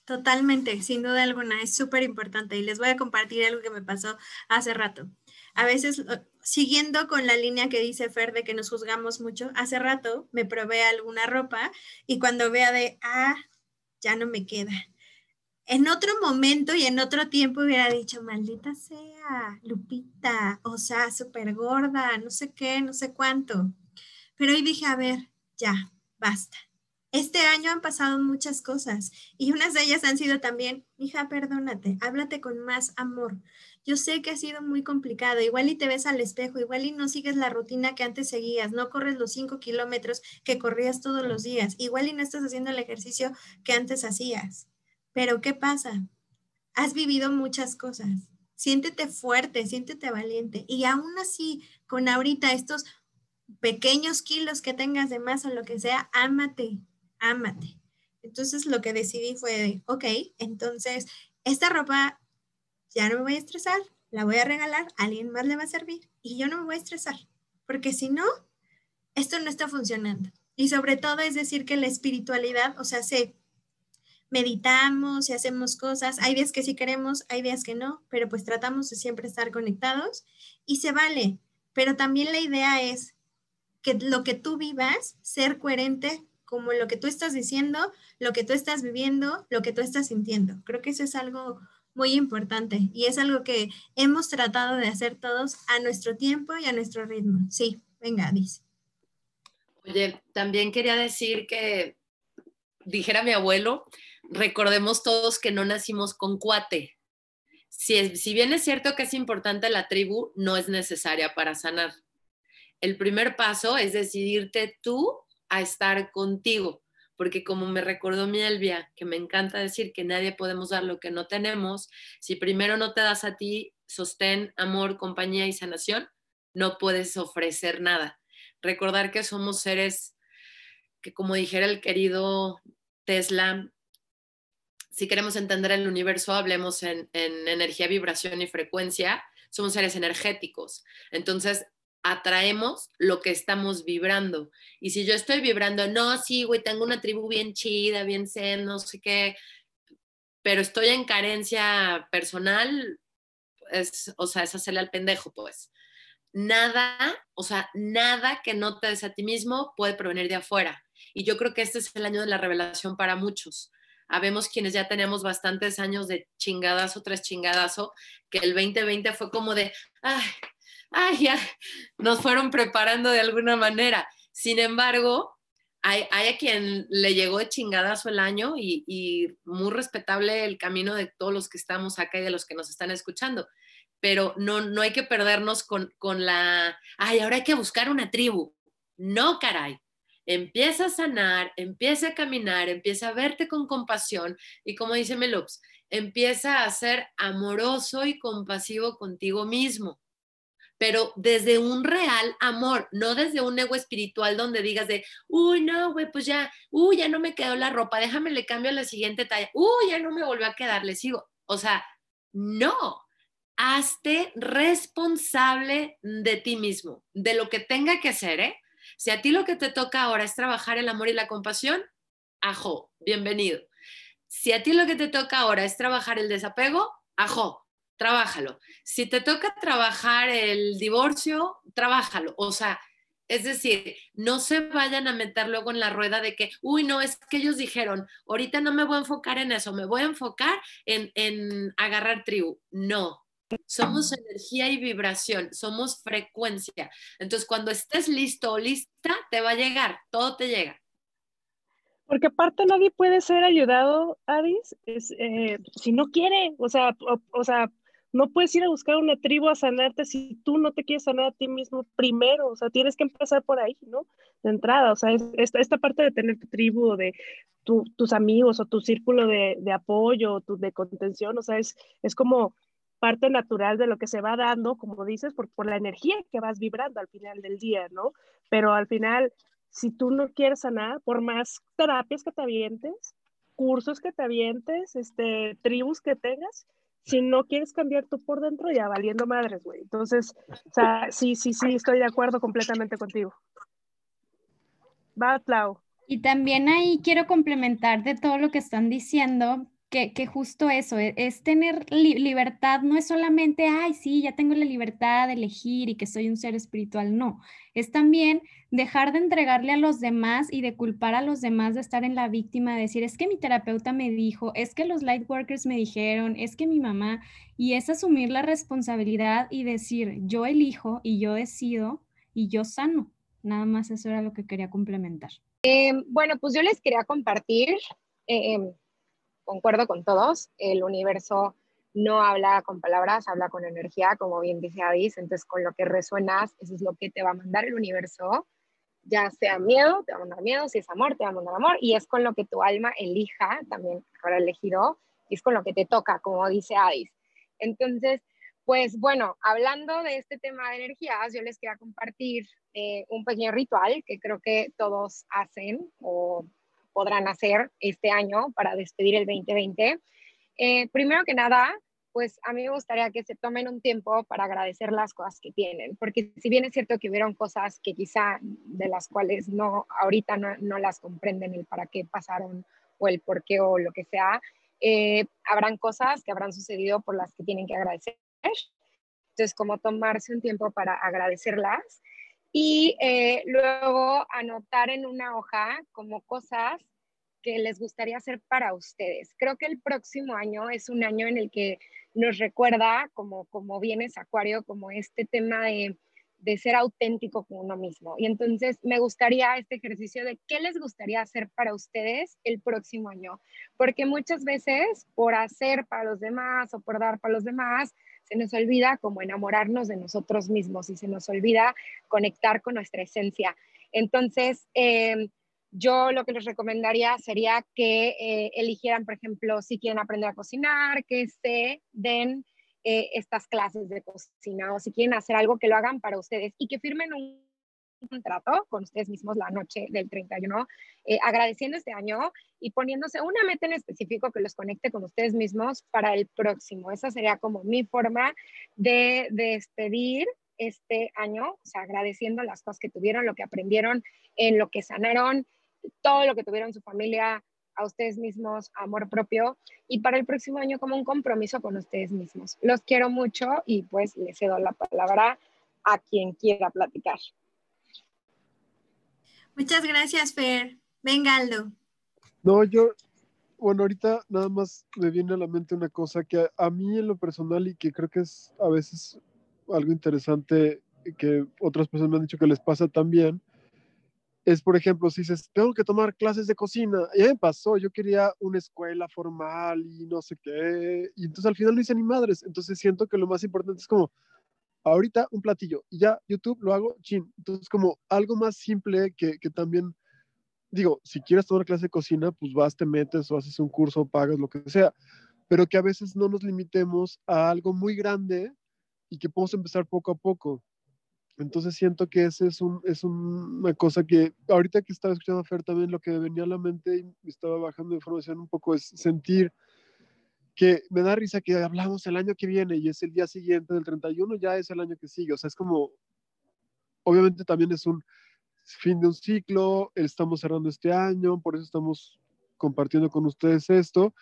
S2: Totalmente, sin duda alguna, es súper importante y les voy a compartir algo que me pasó hace rato. A veces, siguiendo con la línea que dice Fer de que nos juzgamos mucho, hace rato me probé alguna ropa y cuando vea de, ah, ya no me queda. En otro momento y en otro tiempo hubiera dicho, maldita sea, Lupita, o sea, súper gorda, no sé qué, no sé cuánto. Pero hoy dije, a ver, ya, basta. Este año han pasado muchas cosas y unas de ellas han sido también, hija, perdónate, háblate con más amor. Yo sé que ha sido muy complicado, igual y te ves al espejo, igual y no sigues la rutina que antes seguías, no corres los cinco kilómetros que corrías todos los días, igual y no estás haciendo el ejercicio que antes hacías. Pero ¿qué pasa? Has vivido muchas cosas. Siéntete fuerte, siéntete valiente y aún así, con ahorita estos pequeños kilos que tengas de más o lo que sea, ámate, ámate. Entonces lo que decidí fue, ok, entonces esta ropa ya no me voy a estresar, la voy a regalar, a alguien más le va a servir y yo no me voy a estresar, porque si no, esto no está funcionando. Y sobre todo es decir que la espiritualidad, o sea, se meditamos y hacemos cosas, hay días que sí queremos, hay días que no, pero pues tratamos de siempre estar conectados y se vale, pero también la idea es que lo que tú vivas, ser coherente como lo que tú estás diciendo, lo que tú estás viviendo, lo que tú estás sintiendo. Creo que eso es algo muy importante y es algo que hemos tratado de hacer todos a nuestro tiempo y a nuestro ritmo. Sí, venga, dice.
S3: Oye, también quería decir que, dijera mi abuelo, recordemos todos que no nacimos con cuate. Si, si bien es cierto que es importante la tribu, no es necesaria para sanar. El primer paso es decidirte tú a estar contigo porque como me recordó mi Elvia, que me encanta decir que nadie podemos dar lo que no tenemos, si primero no te das a ti sostén, amor, compañía y sanación, no puedes ofrecer nada. Recordar que somos seres que, como dijera el querido Tesla, si queremos entender el universo, hablemos en, en energía, vibración y frecuencia, somos seres energéticos. Entonces, atraemos lo que estamos vibrando. Y si yo estoy vibrando, no, sí, güey, tengo una tribu bien chida, bien zen, no sé qué, pero estoy en carencia personal, es, o sea, es hacerle al pendejo, pues. Nada, o sea, nada que no te des a ti mismo puede provenir de afuera. Y yo creo que este es el año de la revelación para muchos. Habemos quienes ya tenemos bastantes años de chingadazo tras chingadazo, que el 2020 fue como de, ay, ya, nos fueron preparando de alguna manera. Sin embargo, hay, a quien le llegó de chingadazo el año y, muy respetable el camino de todos los que estamos acá y de los que nos están escuchando. Pero no, no hay que perdernos con, con la, ay, ahora hay que buscar una tribu. No, caray. Empieza a sanar, empieza a caminar, empieza a verte con compasión y como dice Melops, empieza a ser amoroso y compasivo contigo mismo pero desde un real amor, no desde un ego espiritual donde digas de, uy, no, güey, pues ya, uy, ya no me quedó la ropa, déjame le cambio a la siguiente talla, uy, ya no me volvió a quedar, le sigo. O sea, no, hazte responsable de ti mismo, de lo que tenga que hacer, ¿eh? Si a ti lo que te toca ahora es trabajar el amor y la compasión, ajo, bienvenido. Si a ti lo que te toca ahora es trabajar el desapego, ajo, trabájalo. Si te toca trabajar el divorcio, trabájalo. O sea, es decir, no se vayan a meter luego en la rueda de que, uy, no, es que ellos dijeron, ahorita no me voy a enfocar en eso, me voy a enfocar en, en agarrar tribu. No, somos energía y vibración, somos frecuencia. Entonces, cuando estés listo o lista, te va a llegar, todo te llega.
S4: Porque aparte nadie puede ser ayudado, Adis, es, eh, si no quiere, o sea, o sea, no puedes ir a buscar una tribu a sanarte si tú no te quieres sanar a ti mismo primero, o sea, tienes que empezar por ahí, ¿no? De entrada, o sea, esta, esta, parte de tener tu tribu, de tus amigos o tu círculo de, de apoyo, tu, de contención, o sea, es, es como parte natural de lo que se va dando, como dices, por, por la energía que vas vibrando al final del día, ¿no? Pero al final, si tú no quieres sanar, por más terapias que te avientes, cursos que te avientes, este, tribus que tengas, si no quieres cambiar tú por dentro, ya valiendo madres, güey. Entonces, o sea, sí, sí, sí, estoy de acuerdo completamente contigo. Va, Clau.
S5: Y también ahí quiero complementar de todo lo que están diciendo, que, justo eso, e, es, tener libertad, no es solamente, ay, sí, ya tengo la libertad de elegir y que soy un ser espiritual, no, es también dejar de entregarle a los demás y de culpar a los demás de estar en la víctima, de decir, es que mi terapeuta me dijo, es que los light workers me dijeron, es que mi mamá, y es asumir la responsabilidad y decir, yo elijo y yo decido y yo sano. Nada más eso era lo que quería complementar.
S10: Em, bueno, pues yo les quería compartir. Em, concuerdo con todos, el universo no habla con palabras, habla con energía, como bien dice Avis, entonces con lo que resuenas, eso es lo que te va a mandar el universo, ya sea miedo, te va a mandar miedo, si es amor, te va a mandar amor, y es con lo que tu alma elija, también habrá elegido, y es con lo que te toca, como dice Avis. Entonces, pues bueno, hablando de este tema de energías, yo les quería compartir eh, un pequeño ritual que creo que todos hacen o podrán hacer este año para despedir el 2020. Eh, primero que nada, pues a mí me gustaría que se tomen un tiempo para agradecer las cosas que tienen, porque si bien es cierto que hubieron cosas que quizá de las cuales no, ahorita no, las comprenden el para qué pasaron o el por qué o lo que sea, eh, habrán cosas que habrán sucedido por las que tienen que agradecer. Entonces, como tomarse un tiempo para agradecerlas y eh, luego anotar en una hoja como cosas que les gustaría hacer para ustedes. Creo que el próximo año es un año en el que nos recuerda, como, como vienes Acuario, como este tema de, de ser auténtico con uno mismo. Y entonces me gustaría este ejercicio de qué les gustaría hacer para ustedes el próximo año, porque muchas veces por hacer para los demás o por dar para los demás, se nos olvida como enamorarnos de nosotros mismos y se nos olvida conectar con nuestra esencia. Entonces, em, yo lo que les recomendaría sería que eh, eligieran, por ejemplo, si quieren aprender a cocinar, que se den eh, estas clases de cocina o si quieren hacer algo que lo hagan para ustedes y que firmen un contrato con ustedes mismos la noche del 31, eh, agradeciendo este año y poniéndose una meta en específico que los conecte con ustedes mismos para el próximo. Esa sería como mi forma de, despedir este año, o sea, agradeciendo las cosas que tuvieron, lo que aprendieron, en lo que sanaron, todo lo que tuvieron su familia, a ustedes mismos, amor propio y para el próximo año como un compromiso con ustedes mismos. Los quiero mucho y pues les cedo la palabra a quien quiera platicar.
S2: Muchas gracias, Fer. Venga, Aldo.
S9: No, yo, bueno, ahorita nada más me viene a la mente una cosa que a, mí en lo personal y que creo que es a veces algo interesante que otras personas me han dicho que les pasa también, es, por ejemplo, si dices, tengo que tomar clases de cocina, ya me pasó, yo quería una escuela formal y no sé qué, y entonces al final no hice ni madres, entonces siento que lo más importante es como, ahorita un platillo y ya YouTube lo hago, chin. Entonces, como algo más simple que, que también, digo, si quieres tomar clase de cocina, pues vas, te metes o haces un curso, pagas, lo que sea, pero que a veces no nos limitemos a algo muy grande y que podemos empezar poco a poco. Entonces siento que ese es, un, es una cosa que ahorita que estaba escuchando a Fer también lo que venía a la mente y estaba bajando información un poco es sentir que me da risa que hablamos el año que viene y es el día siguiente del 31, ya es el año que sigue. O sea, es como, obviamente también es un fin de un ciclo, estamos cerrando este año, por eso estamos compartiendo con ustedes esto.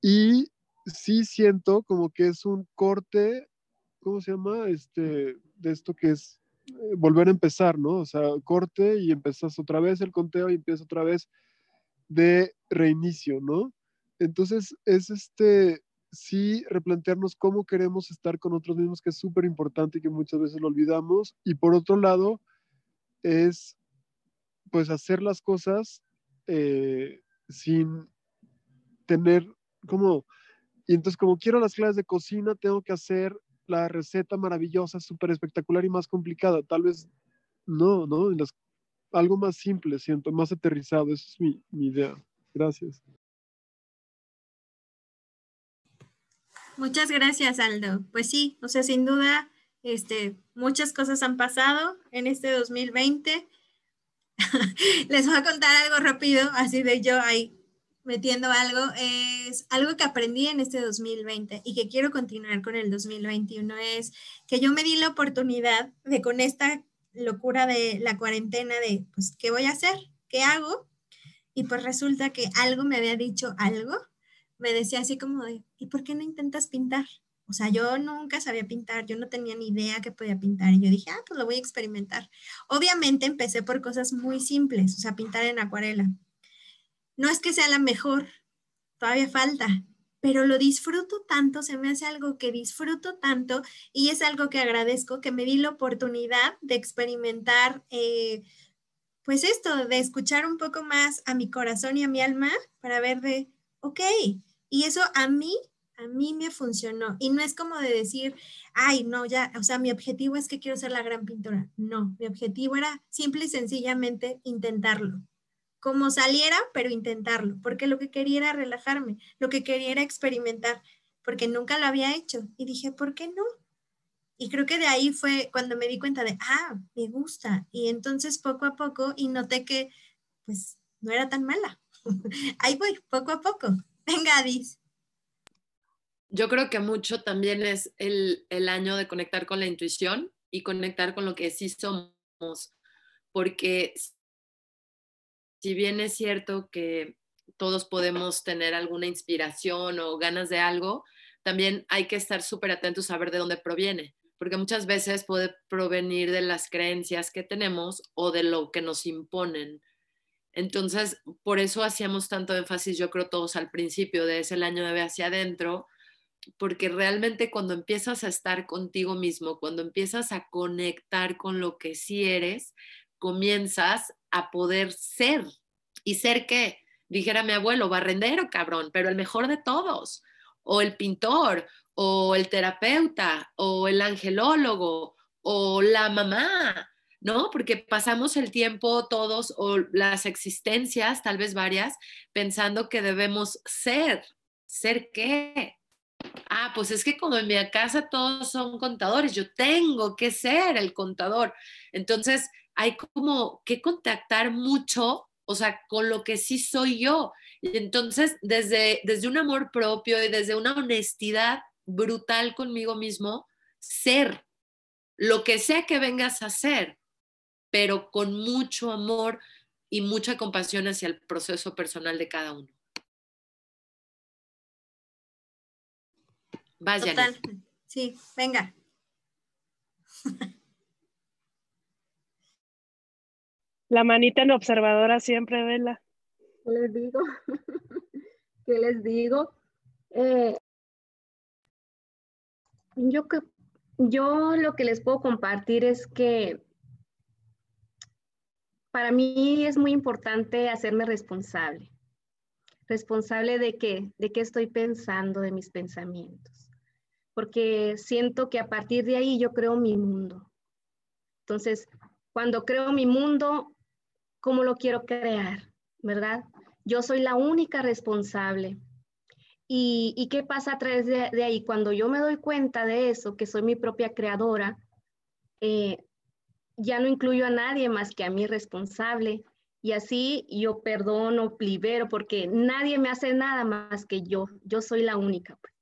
S9: Y sí siento como que es un corte, ¿cómo se llama? Este, de esto que es eh, volver a empezar, ¿no? O sea, corte y empezas otra vez el conteo y empieza otra vez de reinicio, ¿no? Entonces, es este, sí, replantearnos cómo queremos estar con otros mismos, que es súper importante y que muchas veces lo olvidamos. Y por otro lado, es pues hacer las cosas eh, sin tener como, y entonces como quiero las clases de cocina, tengo que hacer la receta maravillosa, súper espectacular y más complicada. Tal vez no, ¿no? algo más simple, siento, más aterrizado. Esa es mi idea. Gracias.
S2: Muchas gracias, Aldo. Pues sí, o sea, sin duda, este, muchas cosas han pasado en este 2020. [LAUGHS] Les voy a contar algo rápido, así de yo ahí metiendo algo. Es algo que aprendí en este 2020 y que quiero continuar con el 2021 es que yo me di la oportunidad de con esta locura de la cuarentena de, pues, ¿qué voy a hacer? ¿Qué hago? Y pues resulta que algo me había dicho algo me decía así como de, ¿y por qué no intentas pintar? O sea, yo nunca sabía pintar, yo no tenía ni idea que podía pintar y yo dije, ah, pues lo voy a experimentar. Obviamente empecé por cosas muy simples, o sea, pintar en acuarela. No es que sea la mejor, todavía falta, pero lo disfruto tanto, se me hace algo que disfruto tanto y es algo que agradezco que me di la oportunidad de experimentar, eh, pues esto, de escuchar un poco más a mi corazón y a mi alma para ver de, ok, y eso a mí, a mí me funcionó. Y no es como de decir, ay, no, ya, o sea, mi objetivo es que quiero ser la gran pintora. No, mi objetivo era simple y sencillamente intentarlo. Como saliera, pero intentarlo, porque lo que quería era relajarme, lo que quería era experimentar, porque nunca lo había hecho. Y dije, ¿por qué no? Y creo que de ahí fue cuando me di cuenta de, ah, me gusta. Y entonces poco a poco, y noté que, pues, no era tan mala. [LAUGHS] Ahí voy, poco a poco. Venga, Adis.
S3: Yo creo que mucho también es el, el año de conectar con la intuición y conectar con lo que sí somos, porque si bien es cierto que todos podemos tener alguna inspiración o ganas de algo, también hay que estar súper atentos a ver de dónde proviene, porque muchas veces puede provenir de las creencias que tenemos o de lo que nos imponen. Entonces, por eso hacíamos tanto énfasis, yo creo, todos al principio de ese año de hacia adentro, porque realmente cuando empiezas a estar contigo mismo, cuando empiezas a conectar con lo que sí eres, comienzas a poder ser. ¿Y ser qué? Dijera mi abuelo, barrendero, cabrón, pero el mejor de todos, o el pintor, o el terapeuta, o el angelólogo, o la mamá, ¿no? Porque pasamos el tiempo todos o las existencias, tal vez varias, pensando que debemos ser. ¿Ser qué? Ah, pues es que como en mi casa todos son contadores, yo tengo que ser el contador. Entonces, hay como que contactar mucho, o sea, con lo que sí soy yo. Y entonces, desde, desde un amor propio y desde una honestidad brutal conmigo mismo, ser lo que sea que vengas a hacer, pero con mucho amor y mucha compasión hacia el proceso personal de cada uno.
S2: Vaya. Total. Sí, venga.
S4: La manita en observadora siempre, Vela.
S8: ¿Qué les digo? [LAUGHS] ¿Qué les digo? Eh, yo, yo lo que les puedo compartir es que para mí es muy importante hacerme responsable. Responsable de qué? De qué estoy pensando, de mis pensamientos. Porque siento que a partir de ahí yo creo mi mundo. Entonces, cuando creo mi mundo, ¿cómo lo quiero crear? ¿Verdad? Yo soy la única responsable. ¿Y, qué pasa a través de, ahí? Cuando yo me doy cuenta de eso, que soy mi propia creadora, eh, ya no incluyo a nadie más que a mi responsable. Y así yo perdono, libero, porque nadie me hace nada más que yo. Yo soy la única. Pues.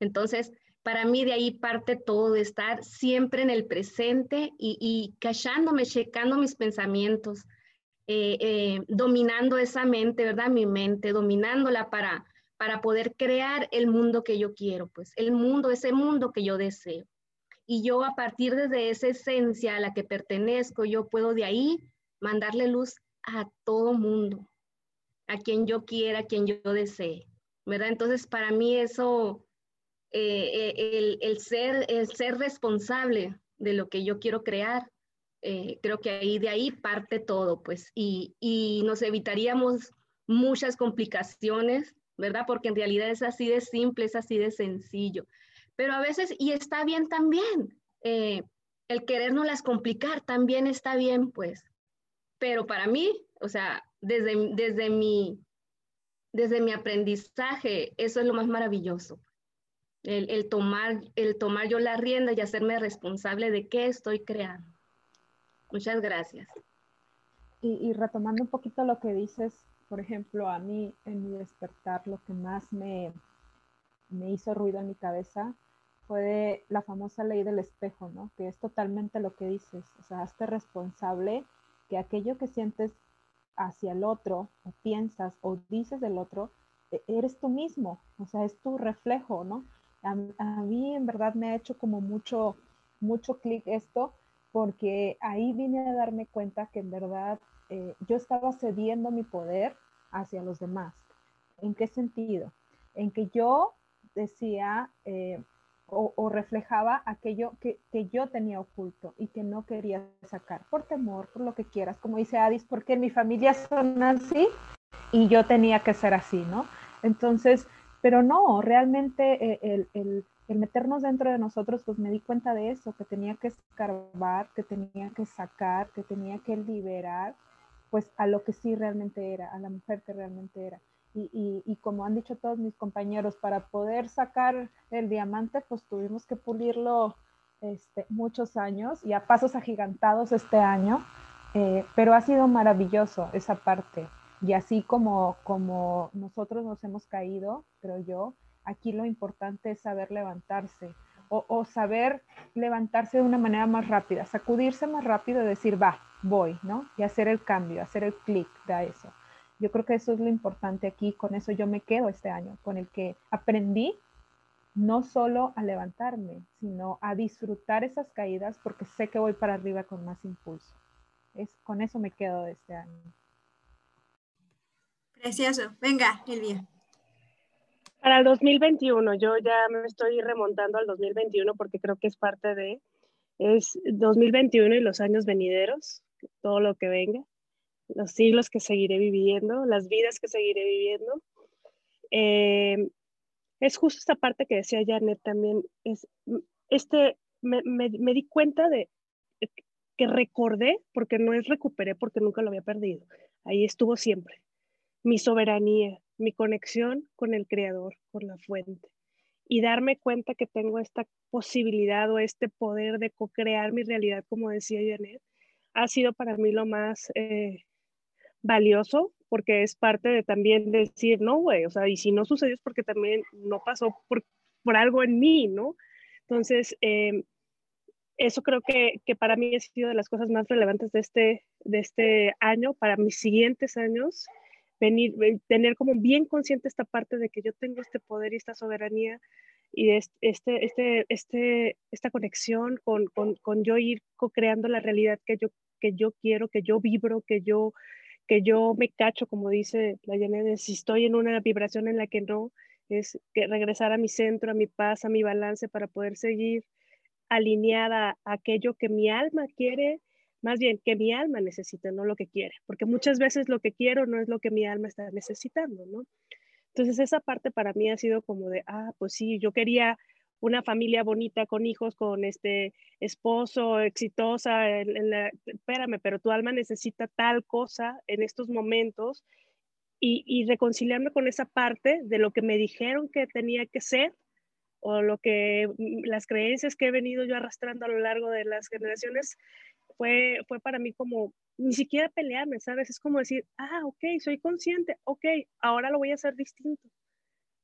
S8: Entonces, para mí de ahí parte todo, de estar siempre en el presente y, y callándome, checando mis pensamientos, eh, eh, dominando esa mente, ¿verdad? Mi mente, dominándola para, para poder crear el mundo que yo quiero, pues el mundo, ese mundo que yo deseo. Y yo a partir de esa esencia a la que pertenezco, yo puedo de ahí mandarle luz a todo mundo, a quien yo quiera, a quien yo desee, ¿verdad? Entonces, para mí eso, eh, eh, el, ser, el ser responsable de lo que yo quiero crear, eh, creo que ahí de ahí parte todo, pues, y, y nos evitaríamos muchas complicaciones, ¿verdad? Porque en realidad es así de simple, es así de sencillo. Pero a veces, y está bien también, eh, el querernos las complicar también está bien, pues. Pero para mí, o sea, desde, desde, mi, desde mi aprendizaje, eso es lo más maravilloso. El, tomar, el tomar yo la rienda y hacerme responsable de qué estoy creando. Muchas gracias.
S7: Y, y retomando un poquito lo que dices, por ejemplo, a mí en mi despertar lo que más me, me hizo ruido en mi cabeza fue la famosa ley del espejo, ¿no? Que es totalmente lo que dices, o sea, hazte responsable que aquello que sientes hacia el otro, o piensas o dices del otro, e, eres tú mismo, o sea, es tu reflejo, ¿no? A, mí en verdad me ha hecho como mucho, mucho clic esto, porque ahí vine a darme cuenta que en verdad eh, yo estaba cediendo mi poder hacia los demás. ¿En qué sentido? En que yo decía, eh, o, reflejaba aquello que, yo tenía oculto y que no quería sacar por temor, por lo que quieras, como dice Adis, porque en mi familia son así y yo tenía que ser así, ¿no? Entonces, pero no, realmente eh, el, el, el, meternos dentro de nosotros, pues me di cuenta de eso, que tenía que escarbar, que tenía que sacar, que tenía que liberar, pues a lo que sí realmente era, a la mujer que realmente era y, como han dicho todos mis compañeros, para poder sacar el diamante, pues tuvimos que pulirlo este, muchos años y a pasos agigantados este año, eh, pero ha sido maravilloso esa parte. Y así como, como nosotros nos hemos caído, creo yo, aquí lo importante es saber levantarse o, saber levantarse de una manera más rápida, sacudirse más rápido y decir, va, voy, ¿no? Y hacer el cambio, hacer el clic de eso. Yo creo que eso es lo importante aquí, con eso yo me quedo este año, con el que aprendí no solo a levantarme, sino a disfrutar esas caídas porque sé que voy para arriba con más impulso. Es, con eso me quedo de este año.
S2: Precioso. Venga, Elvia.
S4: Para el 2021, yo ya me estoy remontando al 2021 porque creo que es parte de, es 2021 y los años venideros, todo lo que venga los siglos que seguiré viviendo, las vidas que seguiré viviendo. Eh, es justo esta parte que decía Janet también, es, este, me, me, me, di cuenta de que recordé, porque no es recuperé, porque nunca lo había perdido, ahí estuvo siempre, mi soberanía, mi conexión con el Creador, con la fuente, y darme cuenta que tengo esta posibilidad o este poder de co-crear mi realidad, como decía Janet, ha sido para mí lo más eh, valioso porque es parte de también decir, no, güey, o sea, y si no sucedió es porque también no pasó por, por algo en mí, ¿no? Entonces, em, eso creo que, que, para mí ha sido de las cosas más relevantes de este, de este año, para mis siguientes años, venir, tener como bien consciente esta parte de que yo tengo este poder y esta soberanía y este, este, este, esta conexión con, con, con yo ir co-creando la realidad que yo, que yo quiero, que yo vibro, que yo, que yo me cacho, como dice la Yaneda, si estoy en una vibración en la que no, es que regresar a mi centro, a mi paz, a mi balance para poder seguir alineada a aquello que mi alma quiere, más bien que mi alma necesita, no lo que quiere, porque muchas veces lo que quiero no es lo que mi alma está necesitando, ¿no? Entonces esa parte para mí ha sido como de, ah, pues sí, yo quería una familia bonita con hijos, con este esposo exitosa, espérame, pero tu alma necesita tal cosa en estos momentos y, y reconciliarme con esa parte de lo que me dijeron que tenía que ser o lo que mm, las creencias que he venido yo arrastrando a lo largo de las generaciones fue, fue para mí como ni siquiera pelearme, ¿sabes? Es como decir, ah, ok, soy consciente, ok, ahora lo voy a hacer distinto.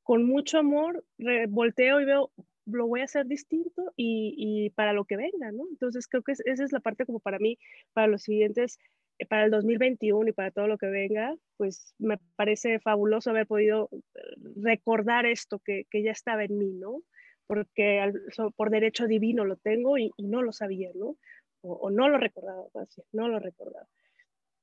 S4: Con mucho amor, volteo y veo, lo voy a hacer distinto y, y para lo que venga, ¿no? Entonces creo que esa es la parte como para mí, para los siguientes, eh, para el 2021 y para todo lo que venga, pues me parece fabuloso haber podido eh, recordar esto que, que ya estaba en mí, ¿no? Porque por derecho divino lo tengo y, no lo sabía, ¿no? o, no lo recordaba, no lo recordaba.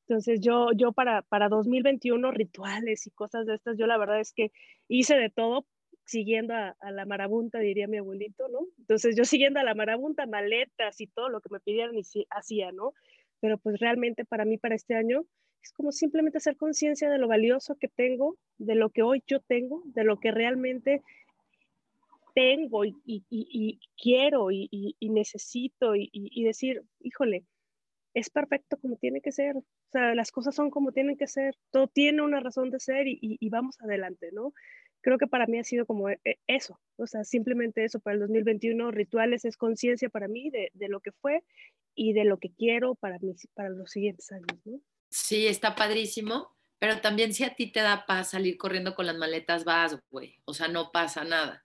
S4: Entonces yo, yo para, para 2021 rituales y cosas de estas, yo la verdad es que hice de todo siguiendo a, la marabunta, diría mi abuelito, ¿no? Entonces yo siguiendo a la marabunta, maletas y todo lo que me pidieran y hacía, ¿no? Pero pues realmente para mí, para este año, es como simplemente hacer conciencia de lo valioso que tengo, de lo que hoy yo tengo, de lo que realmente tengo y, quiero y, necesito y, decir, híjole, es perfecto como tiene que ser, o sea, las cosas son como tienen que ser, todo tiene una razón de ser y, vamos adelante, ¿no? Creo que para mí ha sido como eh, eso, o sea, simplemente eso para el 2021, rituales es conciencia para mí de, lo que fue y de lo que quiero para, mis, para los siguientes años, ¿no?
S3: Sí, está padrísimo, pero también si a ti te da paz salir corriendo con las maletas, vas, güey, o sea, no pasa nada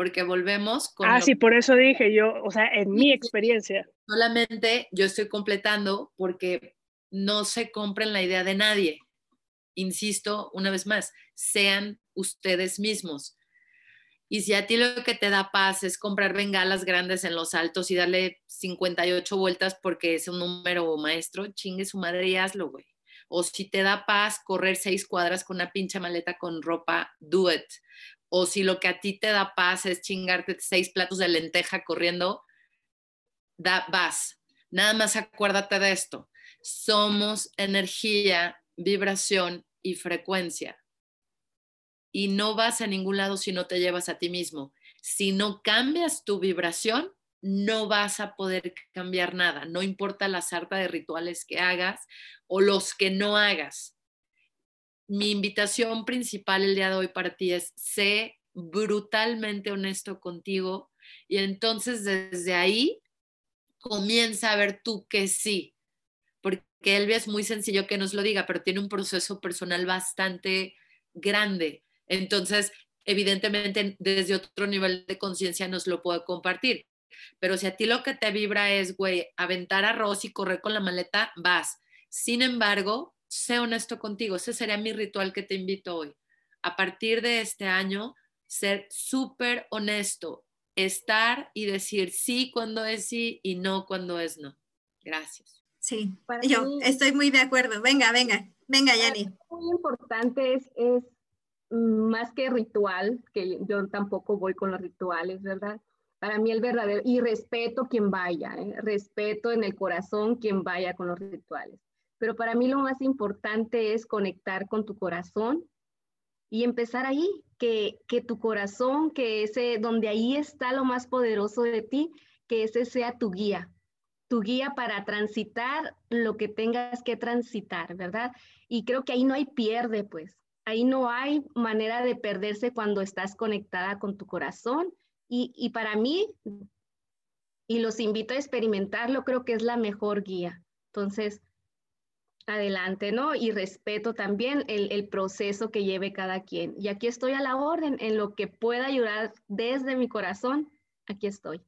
S3: porque volvemos
S4: con... Ah, sí, por eso dije yo, o sea, en mi experiencia.
S3: Solamente yo estoy completando porque no se compren la idea de nadie. Insisto, una vez más, sean ustedes mismos. Y si a ti lo que te da paz es comprar bengalas grandes en los altos y darle 58 vueltas porque es un número maestro, chingue su madre y hazlo, güey. O si te da paz correr seis cuadras con una pinche maleta con ropa, do it o si lo que a ti te da paz es chingarte seis platos de lenteja corriendo, da, vas. Nada más acuérdate de esto. Somos energía, vibración y frecuencia. Y no vas a ningún lado si no te llevas a ti mismo. Si no cambias tu vibración, no vas a poder cambiar nada. No importa la sarta de rituales que hagas o los que no hagas mi invitación principal el día de hoy para ti es sé brutalmente honesto contigo y entonces desde ahí comienza a ver tú que sí, porque Elvia es muy sencillo que nos lo diga, pero tiene un proceso personal bastante grande. Entonces, evidentemente, desde otro nivel de conciencia nos lo puedo compartir. Pero si a ti lo que te vibra es, güey, aventar arroz y correr con la maleta, vas. Sin embargo, sé honesto contigo. Ese sería mi ritual que te invito hoy. A partir de este año, ser súper honesto, estar y decir sí cuando es sí y no cuando es no. Gracias.
S2: Sí, yo estoy muy de acuerdo. Venga, venga, venga, Yani.
S8: Muy importante es, es más que ritual, que yo tampoco voy con los rituales, ¿verdad? Para mí el verdadero, y respeto quien vaya, ¿eh? respeto en el corazón quien vaya con los rituales pero para mí lo más importante es conectar con tu corazón y empezar ahí, que, que tu corazón, que ese, donde ahí está lo más poderoso de ti, que ese sea tu guía, tu guía para transitar lo que tengas que transitar, ¿verdad? Y creo que ahí no hay pierde, pues. Ahí no hay manera de perderse cuando estás conectada con tu corazón. Y, para mí, y los invito a experimentarlo, creo que es la mejor guía Entonces, adelante, ¿no? Y respeto también el, proceso que lleve cada quien. Y aquí estoy a la orden, en lo que pueda ayudar desde mi corazón, aquí estoy.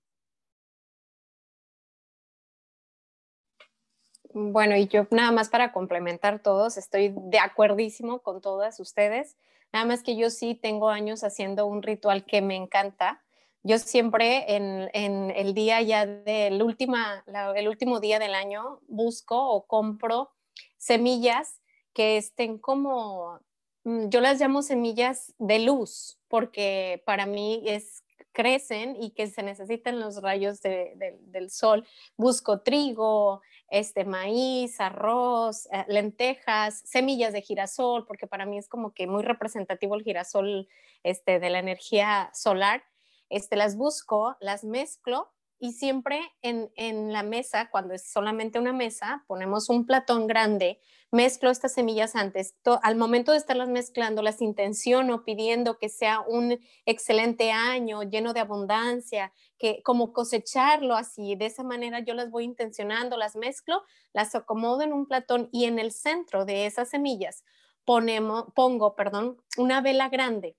S6: Bueno, y yo nada más para complementar todos, estoy de acuerdísimo con todas ustedes. Nada más que yo sí tengo años haciendo un ritual que me encanta. Yo siempre en, el día ya del última, el último día del año busco o compro semillas que estén como, mm, yo las llamo semillas de luz, porque para mí es crecen y que se necesitan los rayos del sol. Busco trigo, este, maíz, arroz, eh, lentejas, semillas de girasol, porque para mí es como que muy representativo el girasol este, de la energía solar. Este, las busco, las mezclo y siempre en, en, la mesa, cuando es solamente una mesa, ponemos un platón grande, mezclo estas semillas antes. al momento de estarlas mezclando, las intenciono pidiendo que sea un excelente año lleno de abundancia, que como cosecharlo así, de esa manera yo las voy intencionando, las mezclo, las acomodo en un platón y en el centro de esas semillas ponemos, pongo, perdón, una vela grande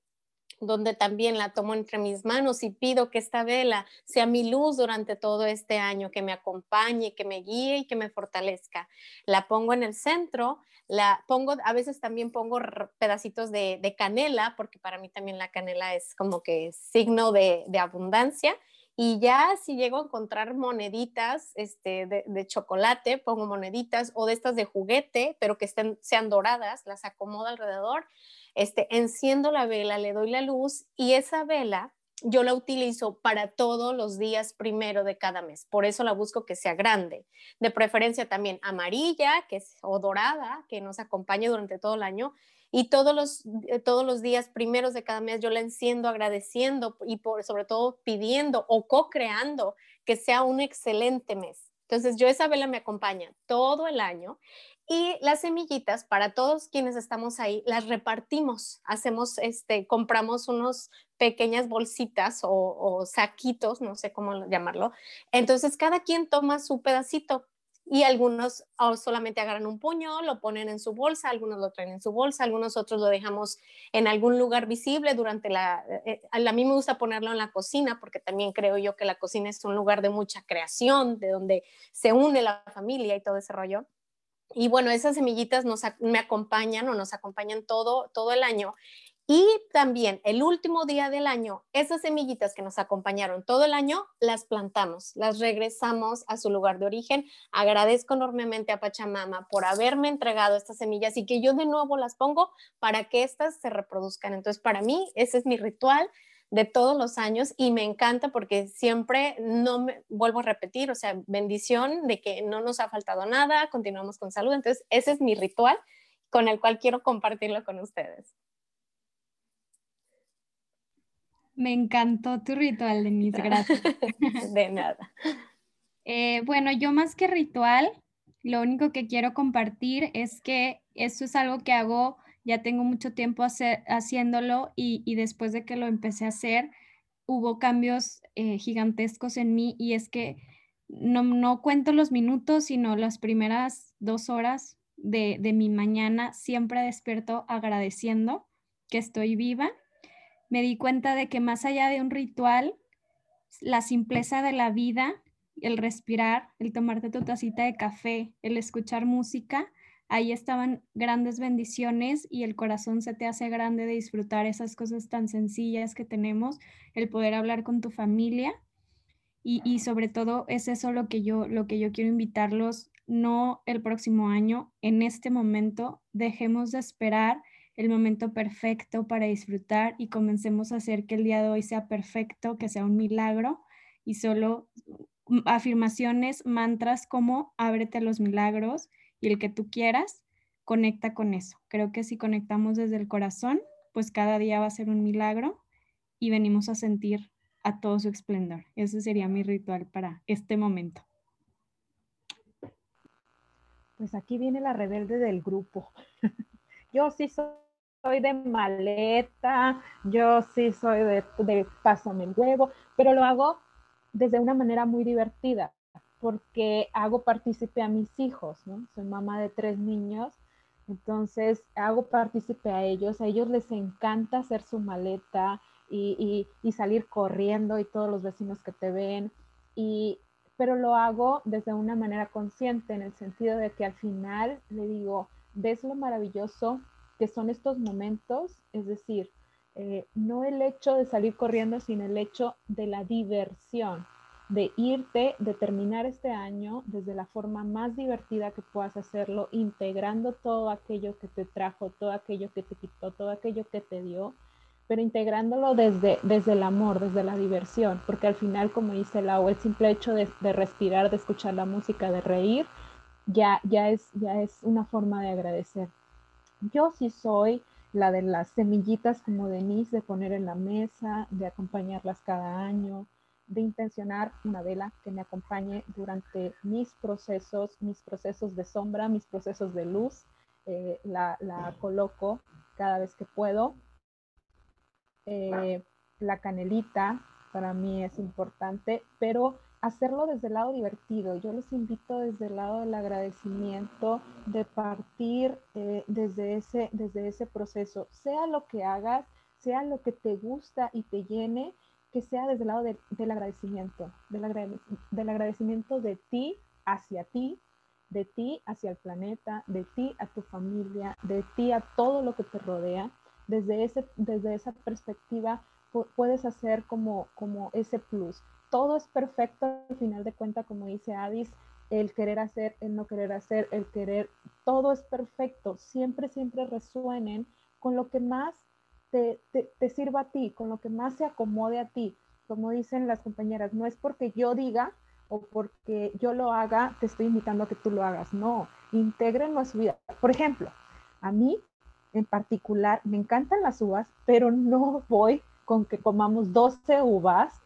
S6: donde también la tomo entre mis manos y pido que esta vela sea mi luz durante todo este año, que me acompañe, que me guíe y que me fortalezca. La pongo en el centro, la pongo, a veces también pongo pedacitos de, canela, porque para mí también la canela es como que signo de, abundancia. Y ya si llego a encontrar moneditas este, de, de, chocolate, pongo moneditas o de estas de juguete, pero que estén, sean doradas, las acomodo alrededor este, enciendo la vela, le doy la luz y esa vela yo la utilizo para todos los días primero de cada mes. Por eso la busco que sea grande. De preferencia también amarilla que es, o dorada, que nos acompañe durante todo el año. Y todos los, eh, todos los días primeros de cada mes yo la enciendo agradeciendo y por, sobre todo pidiendo o co-creando que sea un excelente mes. Entonces yo esa vela me acompaña todo el año y las semillitas, para todos quienes estamos ahí, las repartimos. Hacemos, este, compramos unos pequeñas bolsitas o, saquitos, no sé cómo llamarlo. Entonces, cada quien toma su pedacito y algunos solamente agarran un puño, lo ponen en su bolsa, algunos lo traen en su bolsa, algunos otros lo dejamos en algún lugar visible durante la... Eh, a mí me gusta ponerlo en la cocina porque también creo yo que la cocina es un lugar de mucha creación, de donde se une la familia y todo ese rollo. Y bueno, esas semillitas nos, me acompañan o nos acompañan todo, todo el año. Y también el último día del año, esas semillitas que nos acompañaron todo el año, las plantamos, las regresamos a su lugar de origen. Agradezco enormemente a Pachamama por haberme entregado estas semillas y que yo de nuevo las pongo para que estas se reproduzcan. Entonces, para mí, ese es mi ritual de todos los años y me encanta porque siempre no me vuelvo a repetir, o sea, bendición de que no nos ha faltado nada, continuamos con salud. Entonces, ese es mi ritual con el cual quiero compartirlo con ustedes.
S5: Me encantó tu ritual, Denise, gracias. [LAUGHS]
S6: de nada.
S5: Eh, bueno, yo más que ritual, lo único que quiero compartir es que esto es algo que hago ya tengo mucho tiempo haciéndolo y, después de que lo empecé a hacer, hubo cambios eh, gigantescos en mí y es que no, no, cuento los minutos, sino las primeras dos horas de, de mi mañana siempre despierto agradeciendo que estoy viva. Me di cuenta de que más allá de un ritual, la simpleza de la vida, el respirar, el tomarte tu tacita de café, el escuchar música, ahí estaban grandes bendiciones y el corazón se te hace grande de disfrutar esas cosas tan sencillas que tenemos, el poder hablar con tu familia. Y, sobre todo es eso lo que yo lo que yo quiero invitarlos no el próximo año, en este momento dejemos de esperar el momento perfecto para disfrutar y comencemos a hacer que el día de hoy sea perfecto, que sea un milagro. Y solo mm, afirmaciones, mantras como ábrete los milagros, y el que tú quieras, conecta con eso. Creo que si conectamos desde el corazón, pues cada día va a ser un milagro y venimos a sentir a todo su esplendor. Ese sería mi ritual para este momento.
S7: Pues aquí viene la rebelde del grupo. [LAUGHS] yo sí soy de maleta, yo sí soy de, de pásame el huevo, pero lo hago desde una manera muy divertida porque hago partícipe a mis hijos, ¿no? Soy mamá de tres niños, entonces hago partícipe a ellos, a ellos les encanta hacer su maleta y, salir corriendo y todos los vecinos que te ven, y, pero lo hago desde una manera consciente, en el sentido de que al final le digo, ves lo maravilloso que son estos momentos, es decir, eh, no el hecho de salir corriendo, sino el hecho de la diversión, de irte, de terminar este año desde la forma más divertida que puedas hacerlo, integrando todo aquello que te trajo, todo aquello que te quitó, todo aquello que te dio, pero integrándolo desde, desde el amor, desde la diversión, porque al final, como dice Lau, el simple hecho de, de respirar, de escuchar la música, de reír, ya, ya, es, ya es una forma de agradecer. Yo sí soy la de las semillitas como Denise, de poner en la mesa, de acompañarlas cada año, de intencionar una vela que me acompañe durante mis procesos, mis procesos de sombra, mis procesos de luz. Eh, la, coloco cada vez que puedo. Eh, la canelita para mí es importante, pero hacerlo desde el lado divertido. Yo los invito desde el lado del agradecimiento, de partir eh, desde, ese, desde ese proceso, sea lo que hagas, sea lo que te gusta y te llene, que sea desde el lado del agradecimiento, del, del agradecimiento de ti hacia ti, de ti hacia el planeta, de ti a tu familia, de ti a todo lo que te rodea. Desde, ese, desde esa perspectiva puedes hacer como, como ese plus todo es perfecto al final de cuentas, como dice Adis, el querer hacer, el no querer hacer, el querer, todo es perfecto. Siempre, siempre resuenen con lo que más te, te, sirva a ti, con lo que más se acomode a ti. Como dicen las compañeras, no es porque yo diga o porque yo lo haga, te estoy invitando a que tú lo hagas. No, integrenlo a su vida. Por ejemplo, a mí en particular me encantan las uvas, pero no voy con que comamos 12 uvas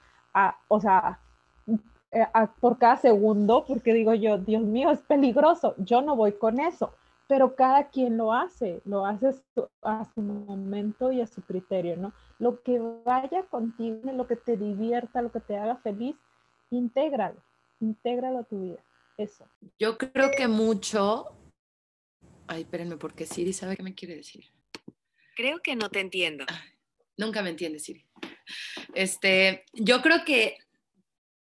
S7: o sea, eh, por cada segundo, porque digo yo, Dios mío, es peligroso, yo no voy con eso, pero cada quien lo hace, lo hace a su momento y a su criterio, ¿no? Lo que vaya contigo, lo que te divierta, lo que te haga feliz, intégralo, intégralo a tu vida, eso.
S3: Yo creo que mucho, ay, espérenme, porque Siri sabe qué me quiere decir.
S11: Creo que no te entiendo.
S3: nunca me entiende Siri. Este, yo creo que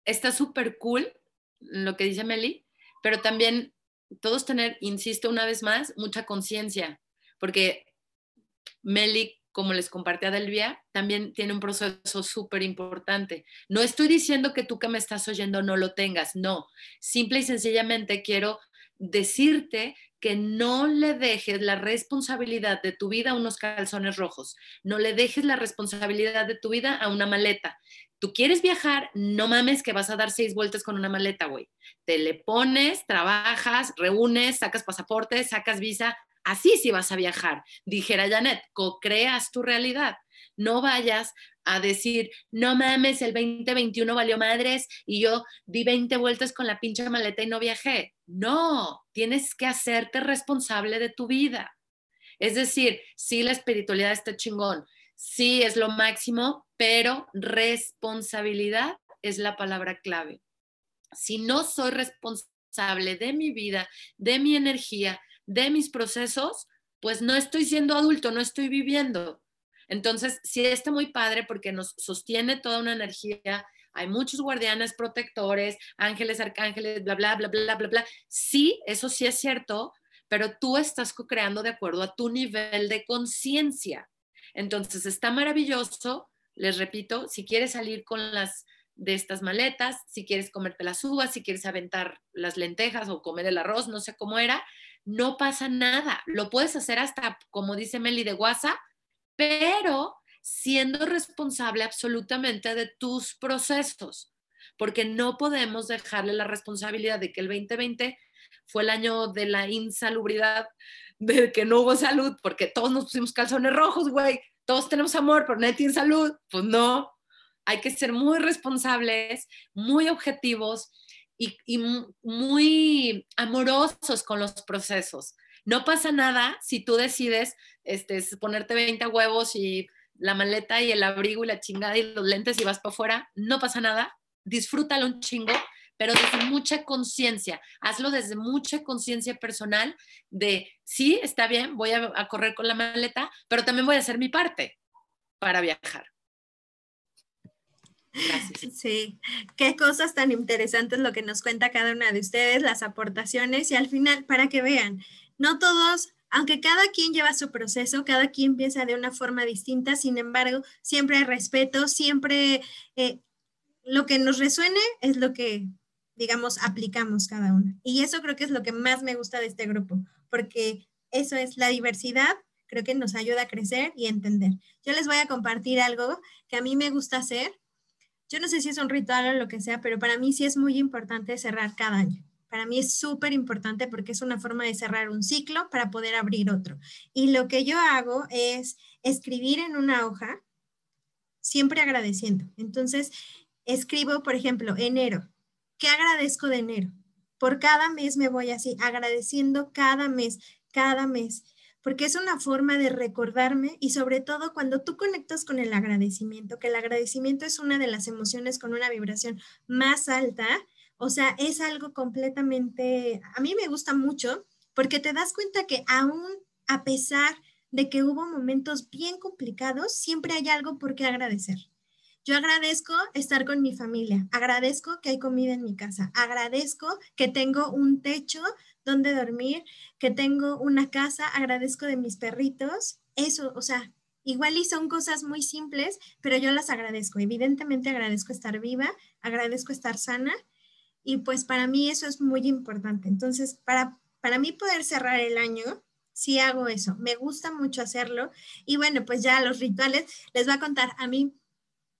S3: está súper cool lo que dice Meli, pero también todos tener, insisto una vez más, mucha conciencia, porque Meli, como les compartí a Delvia, también tiene un proceso súper importante. No estoy diciendo que tú que me estás oyendo no lo tengas, no. Simple y sencillamente quiero decirte que no le dejes la responsabilidad de tu vida a unos calzones rojos, no le dejes la responsabilidad de tu vida a una maleta. Tú quieres viajar, no mames que vas a dar seis vueltas con una maleta, güey. Te le pones, trabajas, reúnes, sacas pasaporte, sacas visa, así sí vas a viajar. Dijera Janet, co-creas tu realidad. No vayas a decir, no mames, el 2021 valió madres y yo di 20 vueltas con la pinche maleta y no viajé. No, tienes que hacerte responsable de tu vida. Es decir, sí, la espiritualidad está chingón, sí es lo máximo, pero responsabilidad es la palabra clave. Si no soy responsable de mi vida, de mi energía, de mis procesos, pues no estoy siendo adulto, no estoy viviendo. Entonces, sí está muy padre porque nos sostiene toda una energía. Hay muchos guardianes protectores, ángeles, arcángeles, bla, bla, bla, bla, bla, bla. Sí, eso sí es cierto, pero tú estás co-creando de acuerdo a tu nivel de conciencia. Entonces, está maravilloso. Les repito, si quieres salir con las de estas maletas, si quieres comerte las uvas, si quieres aventar las lentejas o comer el arroz, no sé cómo era, no pasa nada. Lo puedes hacer hasta, como dice Meli de WhatsApp, pero siendo responsable absolutamente de tus procesos, porque no podemos dejarle la responsabilidad de que el 2020 fue el año de la insalubridad, de que no hubo salud, porque todos nos pusimos calzones rojos, güey, todos tenemos amor, pero nadie tiene salud. Pues no, hay que ser muy responsables, muy objetivos y, muy amorosos con los procesos. No pasa nada si tú decides este, ponerte 20 huevos y la maleta y el abrigo y la chingada y los lentes y vas para afuera. No pasa nada. Disfrútalo un chingo, pero desde mucha conciencia. Hazlo desde mucha conciencia personal de, sí, está bien, voy a, a correr con la maleta, pero también voy a hacer mi parte para viajar.
S2: Gracias. Sí, qué cosas tan interesantes lo que nos cuenta cada una de ustedes, las aportaciones y al final, para que vean, no todos, aunque cada quien lleva su proceso, cada quien piensa de una forma distinta, sin embargo, siempre hay respeto, siempre eh, lo que nos resuene es lo que, digamos, aplicamos cada uno. Y eso creo que es lo que más me gusta de este grupo, porque eso es la diversidad, creo que nos ayuda a crecer y entender. Yo les voy a compartir algo que a mí me gusta hacer yo no sé si es un ritual o lo que sea, pero para mí sí es muy importante cerrar cada año. Para mí es súper importante porque es una forma de cerrar un ciclo para poder abrir otro. Y lo que yo hago es escribir en una hoja, siempre agradeciendo. Entonces, escribo, por ejemplo, enero. ¿Qué agradezco de enero? Por cada mes me voy así, agradeciendo cada mes, cada mes porque es una forma de recordarme y sobre todo cuando tú conectas con el agradecimiento, que el agradecimiento es una de las emociones con una vibración más alta, o sea, es algo completamente, a mí me gusta mucho porque te das cuenta que aún a pesar de que hubo momentos bien complicados, siempre hay algo por qué agradecer. Yo agradezco estar con mi familia, agradezco que hay comida en mi casa, agradezco que tengo un techo donde dormir, que tengo una casa, agradezco de mis perritos, eso, o sea, igual y son cosas muy simples, pero yo las agradezco. Evidentemente agradezco estar viva, agradezco estar sana y pues para mí eso es muy importante. Entonces, para, para mí poder cerrar el año, sí hago eso, me gusta mucho hacerlo y bueno, pues ya los rituales, les voy a contar, a mí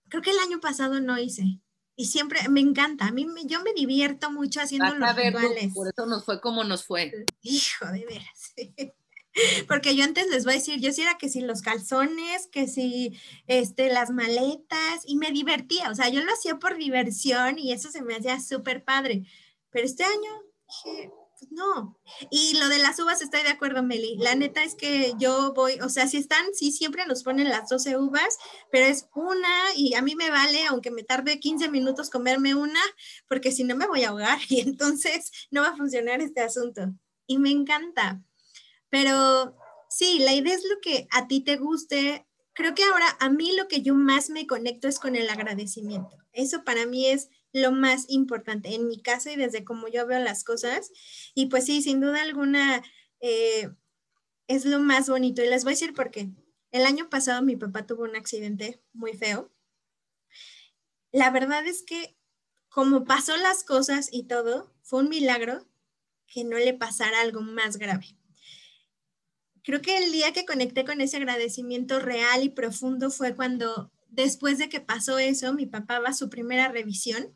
S2: creo que el año pasado no hice. Y siempre me encanta, a mí yo me divierto mucho haciendo los rituales.
S3: Por eso nos fue como nos fue.
S2: Hijo, de veras. [LAUGHS] Porque yo antes les voy a decir, yo sí era que si los calzones, que si este, las maletas, y me divertía, o sea, yo lo hacía por diversión y eso se me hacía súper padre. Pero este año dije, pues no. Y lo de las uvas, estoy de acuerdo, Meli. La neta es que yo voy, o sea, si están, sí, siempre nos ponen las 12 uvas, pero es una y a mí me vale, aunque me tarde 15 minutos comerme una, porque si no me voy a ahogar [LAUGHS] y entonces no va a funcionar este asunto. Y me encanta. Pero sí, la idea es lo que a ti te guste. Creo que ahora a mí lo que yo más me conecto es con el agradecimiento. Eso para mí es lo más importante en mi caso y desde como yo veo las cosas. Y pues sí, sin duda alguna eh, es lo más bonito. Y les voy a decir por qué. El año pasado mi papá tuvo un accidente muy feo. La verdad es que como pasó las cosas y todo, fue un milagro que no le pasara algo más grave. Creo que el día que conecté con ese agradecimiento real y profundo fue cuando después de que pasó eso, mi papá va a su primera revisión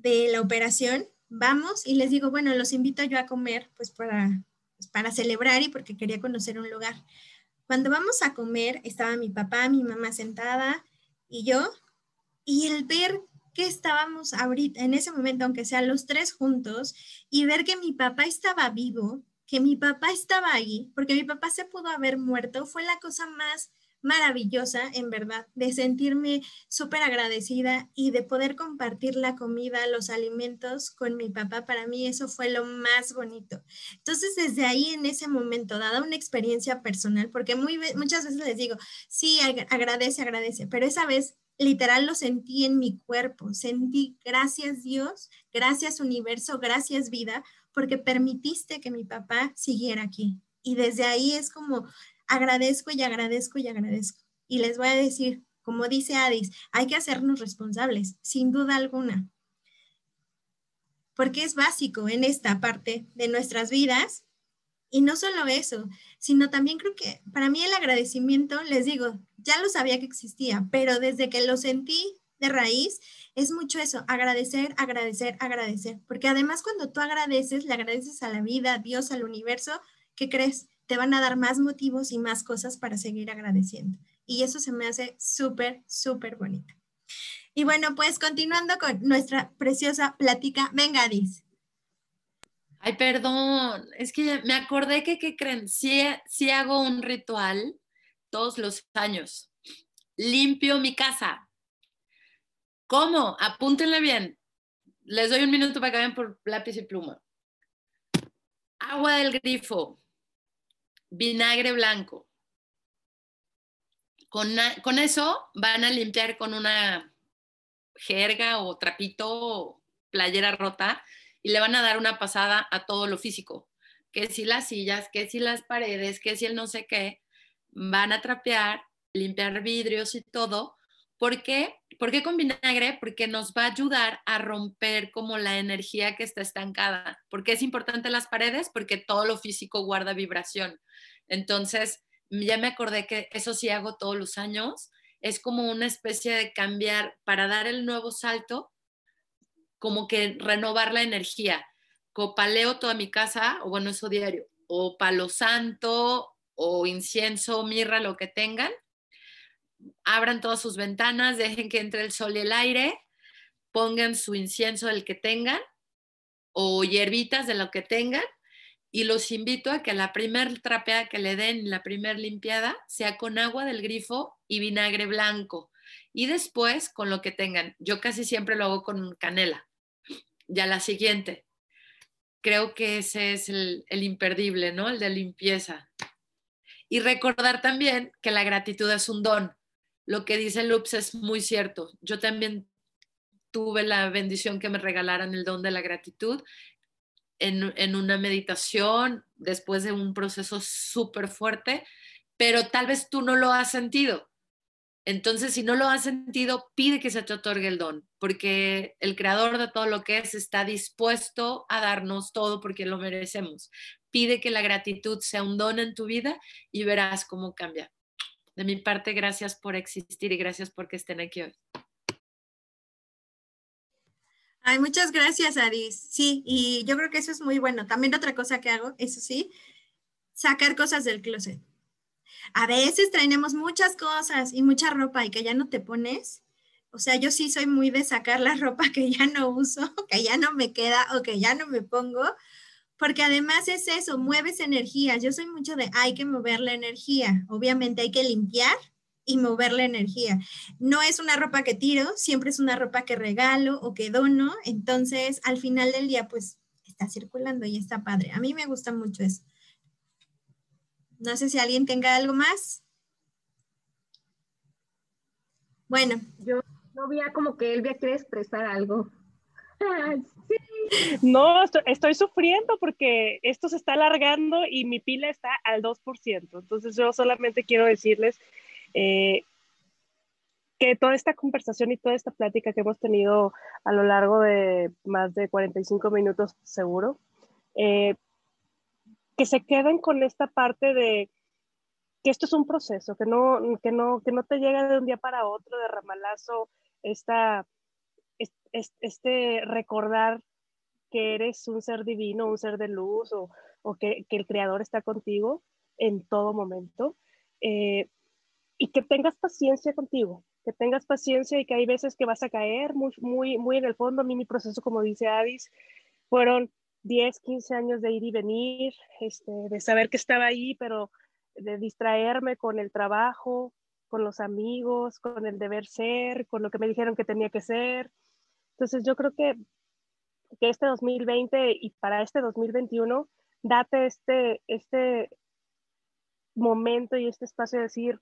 S2: de la operación, vamos y les digo, bueno, los invito yo a comer, pues para, pues para celebrar y porque quería conocer un lugar. Cuando vamos a comer, estaba mi papá, mi mamá sentada y yo, y el ver que estábamos ahorita, en ese momento, aunque sean los tres juntos, y ver que mi papá estaba vivo, que mi papá estaba ahí, porque mi papá se pudo haber muerto, fue la cosa más maravillosa, en verdad, de sentirme súper agradecida y de poder compartir la comida, los alimentos con mi papá. Para mí eso fue lo más bonito. Entonces, desde ahí, en ese momento, dada una experiencia personal, porque muchas veces les digo, sí, agradece, agradece, pero esa vez literal lo sentí en mi cuerpo, sentí gracias Dios, gracias universo, gracias vida, porque permitiste que mi papá siguiera aquí. Y desde ahí es como agradezco y agradezco y agradezco. Y les voy a decir, como dice Adis, hay que hacernos responsables, sin duda alguna. Porque es básico en esta parte de nuestras vidas. Y no solo eso, sino también creo que para mí el agradecimiento, les digo, ya lo sabía que existía, pero desde que lo sentí de raíz, es mucho eso, agradecer, agradecer, agradecer. Porque además cuando tú agradeces, le agradeces a la vida, a Dios, al universo, ¿qué crees? Te van a dar más motivos y más cosas para seguir agradeciendo. Y eso se me hace súper, súper bonito. Y bueno, pues continuando con nuestra preciosa plática, venga, Dis.
S3: Ay, perdón, es que me acordé que, ¿qué creen? Sí, sí hago un ritual todos los años. Limpio mi casa. ¿Cómo? Apúntenle bien. les doy un minuto para que vayan por lápiz y pluma. Agua del grifo, vinagre blanco. Con, con eso van a limpiar con una jerga o trapito o playera rota y le van a dar una pasada a todo lo físico. Que si las sillas, que si las paredes, que si el no sé qué, van a trapear, limpiar vidrios y todo. ¿Por qué? ¿Por qué con vinagre? Porque nos va a ayudar a romper como la energía que está estancada. ¿Por qué es importante las paredes? Porque todo lo físico guarda vibración. Entonces, ya me acordé que eso sí hago todos los años. Es como una especie de cambiar para dar el nuevo salto, como que renovar la energía. Copaleo toda mi casa, o bueno, eso diario, o palo santo, o incienso, mirra, lo que tengan. Abran todas sus ventanas, dejen que entre el sol y el aire, pongan su incienso del que tengan o hierbitas de lo que tengan y los invito a que la primer trapeada que le den, la primer limpiada, sea con agua del grifo y vinagre blanco. Y después con lo que tengan. Yo casi siempre lo hago con canela. Ya la siguiente. Creo que ese es el, el imperdible, ¿no? El de limpieza. Y recordar también que la gratitud es un don. Lo que dice Lups es muy cierto. Yo también tuve la bendición que me regalaran el don de la gratitud en, en una meditación después de un proceso súper fuerte, pero tal vez tú no lo has sentido. Entonces, si no lo has sentido, pide que se te otorgue el don, porque el creador de todo lo que es está dispuesto a darnos todo porque lo merecemos. Pide que la gratitud sea un don en tu vida y verás cómo cambia. De mi parte, gracias por existir y gracias porque estén aquí hoy.
S2: Ay, muchas gracias, Aris. Sí, y yo creo que eso es muy bueno. También otra cosa que hago, eso sí, sacar cosas del closet. A veces traemos muchas cosas y mucha ropa y que ya no te pones. O sea, yo sí soy muy de sacar la [LAUGHS] ropa que ya no uso, que ya no me queda o que ya no me pongo, porque además es eso, mueves energía. Yo soy mucho de hay que mover la energía. Obviamente hay que limpiar y mover la energía. No es una ropa que tiro, siempre es una ropa que regalo o que dono. Entonces, al final del día, pues está circulando y está padre. A mí me gusta mucho eso. No sé si alguien tenga algo más. Bueno.
S8: Yo no veía como que Elvia quiere expresar algo. [LAUGHS]
S4: No, estoy, sufriendo porque esto se está alargando y mi pila está al 2%. Entonces yo solamente quiero decirles eh, que toda esta conversación y toda esta plática que hemos tenido a lo largo de más de 45 minutos seguro, eh, que se queden con esta parte de que esto es un proceso, que no, que no, que no te llega de un día para otro de ramalazo, esta, este recordar que eres un ser divino, un ser de luz o, que, el creador está contigo en todo momento. Eh, y que tengas paciencia contigo, que tengas paciencia y que hay veces que vas a caer muy, muy, muy en el fondo. A mí mi proceso, como dice Adis, fueron 10, 15 años de ir y venir, este, de saber que estaba ahí, pero de distraerme con el trabajo, con los amigos, con el deber ser, con lo que me dijeron que tenía que ser. Entonces yo creo que, que este 2020 y para este 2021, date este, este momento y este espacio de decir,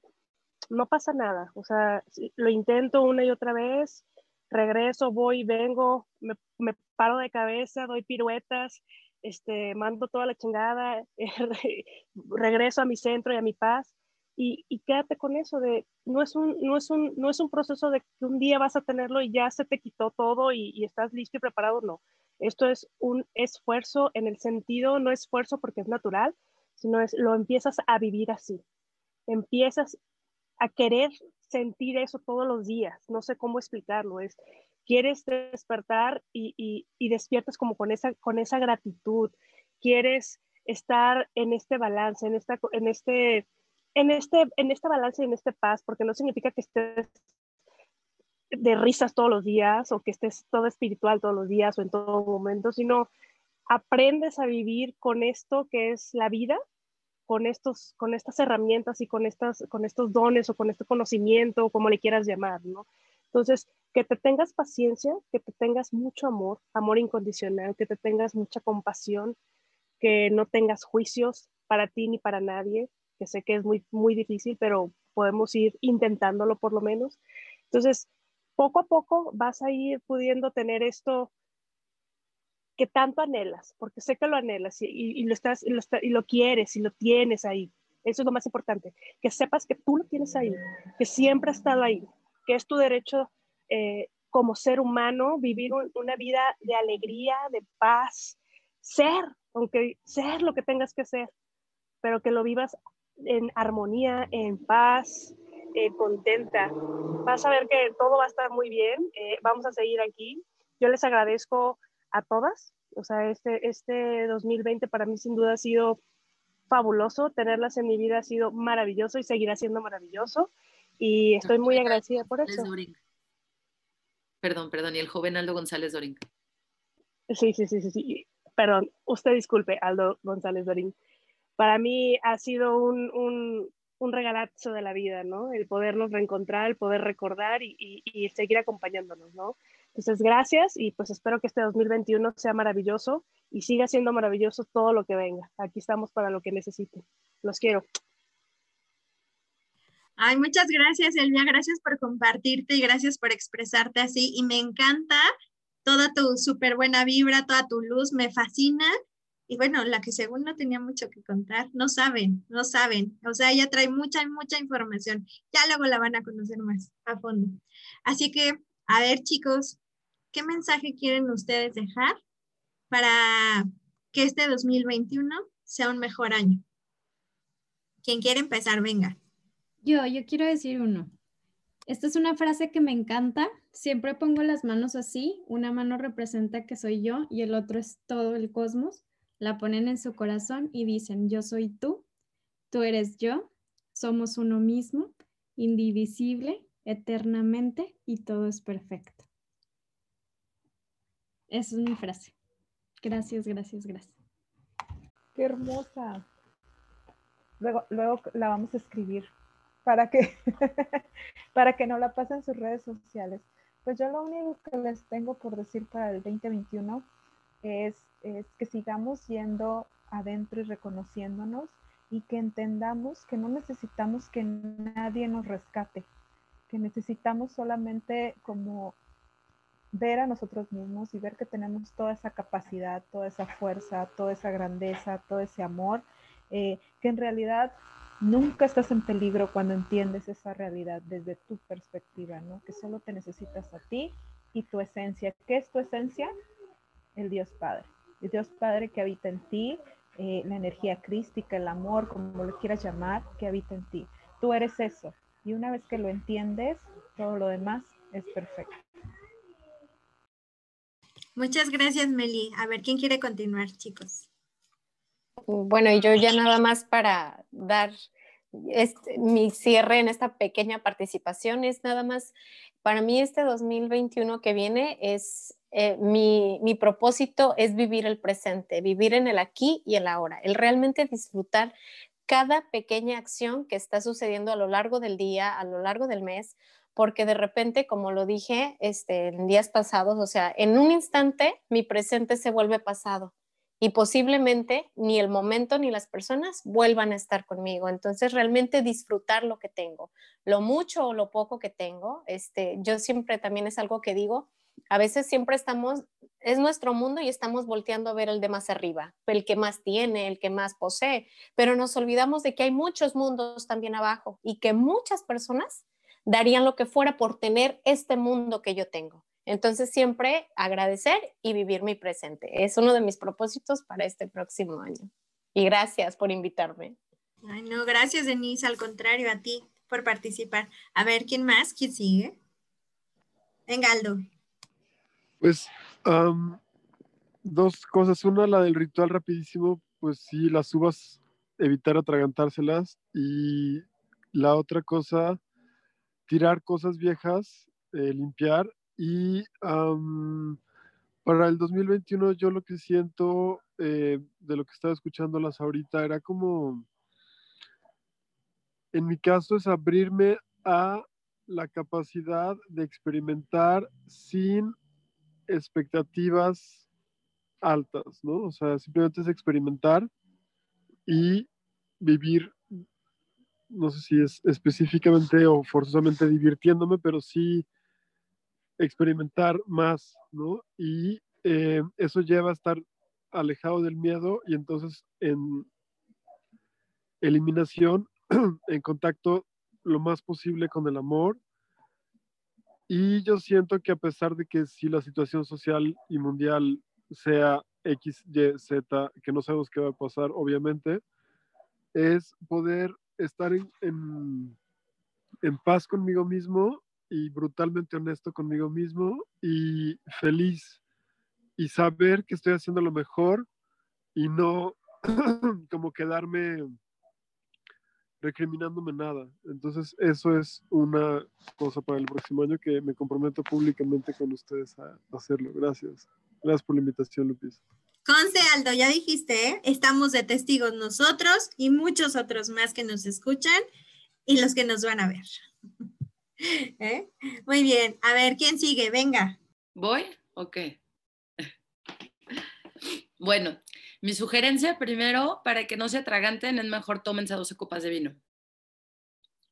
S4: no pasa nada, o sea, lo intento una y otra vez, regreso, voy, vengo, me, me paro de cabeza, doy piruetas, este, mando toda la chingada, [LAUGHS] regreso a mi centro y a mi paz. Y, y, quédate con eso de, no es, un, no, es un, no es un proceso de que un día vas a tenerlo y ya se te quitó todo y, y estás listo y preparado, no. Esto es un esfuerzo en el sentido, no esfuerzo porque es natural, sino es, lo empiezas a vivir así. Empiezas a querer sentir eso todos los días. No sé cómo explicarlo. Es, quieres despertar y, y, despiertas como con esa, con esa gratitud, quieres estar en este balance, en, esta, en, este, en, este, en este balance y en este paz, porque no significa que estés de risas todos los días o que estés todo espiritual todos los días o en todo momento, sino aprendes a vivir con esto que es la vida, con, estos, con estas herramientas y con, estas, con estos dones o con este conocimiento, o como le quieras llamar, ¿no? Entonces, que te tengas paciencia, que te tengas mucho amor, amor incondicional, que te tengas mucha compasión, que no tengas juicios para ti ni para nadie, que sé que es muy, muy difícil, pero podemos ir intentándolo por lo menos. Entonces, poco a poco vas a ir pudiendo tener esto que tanto anhelas, porque sé que lo anhelas y, lo, estás, y lo, y lo quieres y lo tienes ahí. Eso es lo más importante, que sepas que tú lo tienes ahí, que siempre ha estado ahí, que es tu derecho eh, como ser humano vivir una vida de alegría, de paz, ser, aunque ser lo que tengas que ser, pero que lo vivas en armonía, en paz, eh, contenta. Vas a ver que todo va a estar muy bien. Eh, vamos a seguir aquí. Yo les agradezco a todas. O sea, este, este 2020 para mí sin duda ha sido fabuloso. Tenerlas en mi vida ha sido maravilloso y seguirá siendo maravilloso. Y estoy muy agradecida por eso.
S3: Perdón, perdón, y el joven Aldo González Dorín.
S4: Sí, sí, sí, sí, sí. Perdón, usted disculpe, Aldo González Dorín. Para mí ha sido un, un, regalazo de la vida, ¿no? El podernos reencontrar, el poder recordar y, y, seguir acompañándonos, ¿no? Entonces, gracias y pues espero que este 2021 sea maravilloso y siga siendo maravilloso todo lo que venga. Aquí estamos para lo que necesiten. Los quiero.
S2: Ay, muchas gracias, Elvia. Gracias por compartirte y gracias por expresarte así. Y me encanta toda tu súper buena vibra, toda tu luz, me fascina. Y bueno, la que según no tenía mucho que contar, no saben, no saben. O sea, ella trae mucha, mucha información. Ya luego la van a conocer más a fondo. Así que, a ver, chicos, ¿qué mensaje quieren ustedes dejar para que este 2021 sea un mejor año? Quien quiere empezar, venga.
S5: Yo, yo quiero decir uno. Esta es una frase que me encanta. Siempre pongo las manos así. Una mano representa que soy yo y el otro es todo el cosmos la ponen en su corazón y dicen, yo soy tú, tú eres yo, somos uno mismo, indivisible, eternamente y todo es perfecto. Esa es mi frase. Gracias, gracias, gracias.
S7: Qué hermosa. Luego, luego la vamos a escribir para que, [LAUGHS] para que no la pasen en sus redes sociales. Pues yo lo único que les tengo por decir para el 2021 es, que sigamos yendo adentro y reconociéndonos y que entendamos que no necesitamos que nadie nos rescate, que necesitamos solamente como ver a nosotros mismos y ver que tenemos toda esa capacidad, toda esa fuerza, toda esa grandeza, todo ese amor, eh, que en realidad nunca estás en peligro cuando entiendes esa realidad desde tu perspectiva, ¿no? Que solo te necesitas a ti y tu esencia. ¿Qué es tu esencia? El Dios Padre. El Dios Padre que habita en ti, eh, la energía crística, el amor, como lo quieras llamar, que habita en ti. Tú eres eso. Y una vez que lo entiendes, todo lo demás es perfecto.
S2: Muchas gracias, Meli. A ver, ¿quién quiere continuar, chicos?
S6: Bueno, y yo ya nada más para dar mi cierre en esta pequeña participación es nada más, para mí este 2021 que viene es eh, mi, mi, propósito es vivir el presente, vivir en el aquí y el ahora, el realmente disfrutar cada pequeña acción que está sucediendo a lo largo del día, a lo largo del mes, porque de repente, como lo dije este, en días pasados, o sea, en un instante mi presente se vuelve pasado y posiblemente ni el momento ni las personas vuelvan a estar conmigo. Entonces, realmente disfrutar lo que tengo, lo mucho o lo poco que tengo. Este, yo siempre también es algo que digo, a veces siempre estamos, es nuestro mundo y estamos volteando a ver el de más arriba, el que más tiene, el que más posee, pero nos olvidamos de que hay muchos mundos también abajo y que muchas personas darían lo que fuera por tener este mundo que yo tengo. Entonces siempre agradecer y vivir mi presente. Es uno de mis propósitos para este próximo año. Y gracias por invitarme.
S2: Ay, no, gracias Denise, al contrario, a ti por participar. A ver, ¿quién más? ¿Quién sigue? Venga, Aldo.
S9: Pues dos cosas. Una, la del ritual rapidísimo, pues sí, las uvas, evitar atragantárselas. Y la otra cosa, tirar cosas viejas, eh, limpiar. Y para el 2021 yo lo que siento eh, de lo que estaba escuchándolas ahorita era como, en mi caso es abrirme a la capacidad de experimentar sin expectativas altas, ¿no? O sea, simplemente es experimentar y vivir, no sé si es específicamente o forzosamente divirtiéndome, pero sí experimentar más, ¿no? Y eh, eso lleva a estar alejado del miedo y entonces en eliminación, [CLEARS THROAT] en contacto lo más posible con el amor. Y yo siento que a pesar de que si la situación social y mundial sea X, Y, Z, que no sabemos qué va a pasar, obviamente, es poder estar en, en, en paz conmigo mismo y brutalmente honesto conmigo mismo y feliz y saber que estoy haciendo lo mejor y no [CLEARS THROAT] como quedarme recriminándome nada. Entonces, eso es una cosa para el próximo año que me comprometo públicamente con ustedes a hacerlo. Gracias. Gracias por la invitación, Lupis.
S2: Conce, Aldo, ya dijiste, ¿eh? estamos de testigos nosotros y muchos otros más que nos escuchan y los que nos van a ver. [LAUGHS] ¿Eh? Muy bien, a ver, ¿quién sigue? Venga.
S3: ¿Voy? Ok. Bueno, mi sugerencia primero, para que no se atraganten, es mejor tómense 12 copas de vino.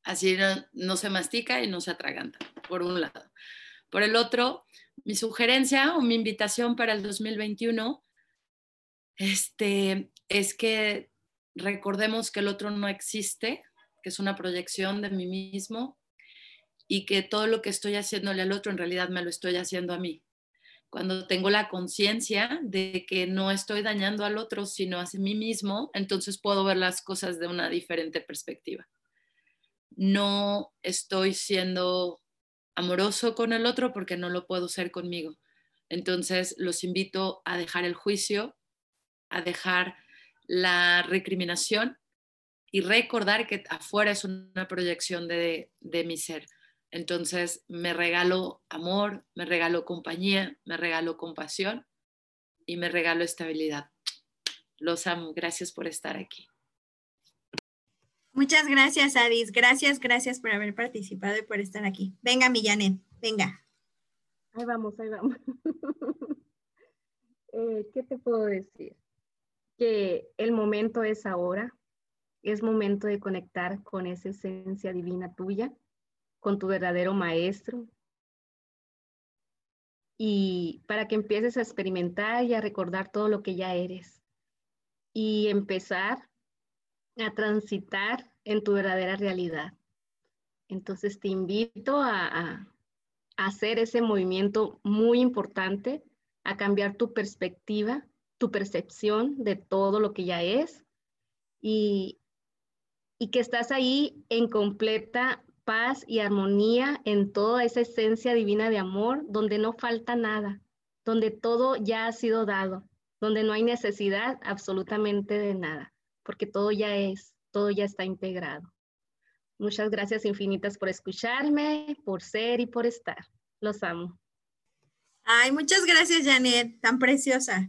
S3: Así no, se mastica y no se atraganta, por un lado. Por el otro, mi sugerencia o mi invitación para el 2021 este, es que recordemos que el otro no existe, que es una proyección de mí mismo y que todo lo que estoy haciéndole al otro en realidad me lo estoy haciendo a mí cuando tengo la conciencia de que no estoy dañando al otro, sino a mí mismo, entonces puedo ver las cosas de una diferente perspectiva. No estoy siendo amoroso con el otro porque no lo puedo ser conmigo. Entonces los invito a dejar el juicio, a dejar la recriminación y recordar que afuera es una proyección de, de mi ser entonces me regalo amor, me regalo compañía, me regalo compasión y me regalo estabilidad. Los amo. Gracias por estar aquí.
S2: Muchas gracias, Adis. Gracias, gracias por haber participado y por estar aquí. Venga, Millanet, venga.
S8: Ahí vamos, ahí vamos. [LAUGHS] Eh, ¿Qué te puedo decir? Que el momento es ahora. Es momento de conectar con esa esencia divina tuya con tu verdadero maestro. Y para que empieces a experimentar y a recordar todo lo que ya eres. Y empezar a transitar en tu verdadera realidad. Entonces te invito a, hacer ese movimiento muy importante, a cambiar tu perspectiva, tu percepción de todo lo que ya es y, y que estás ahí en completa paz y armonía en toda esa esencia divina de amor, donde no falta nada, donde todo ya ha sido dado, donde no hay necesidad absolutamente de nada, porque todo ya es, todo ya está integrado. Muchas gracias infinitas por escucharme, por ser y por estar. Los amo.
S2: Ay, muchas gracias, Janet, tan preciosa.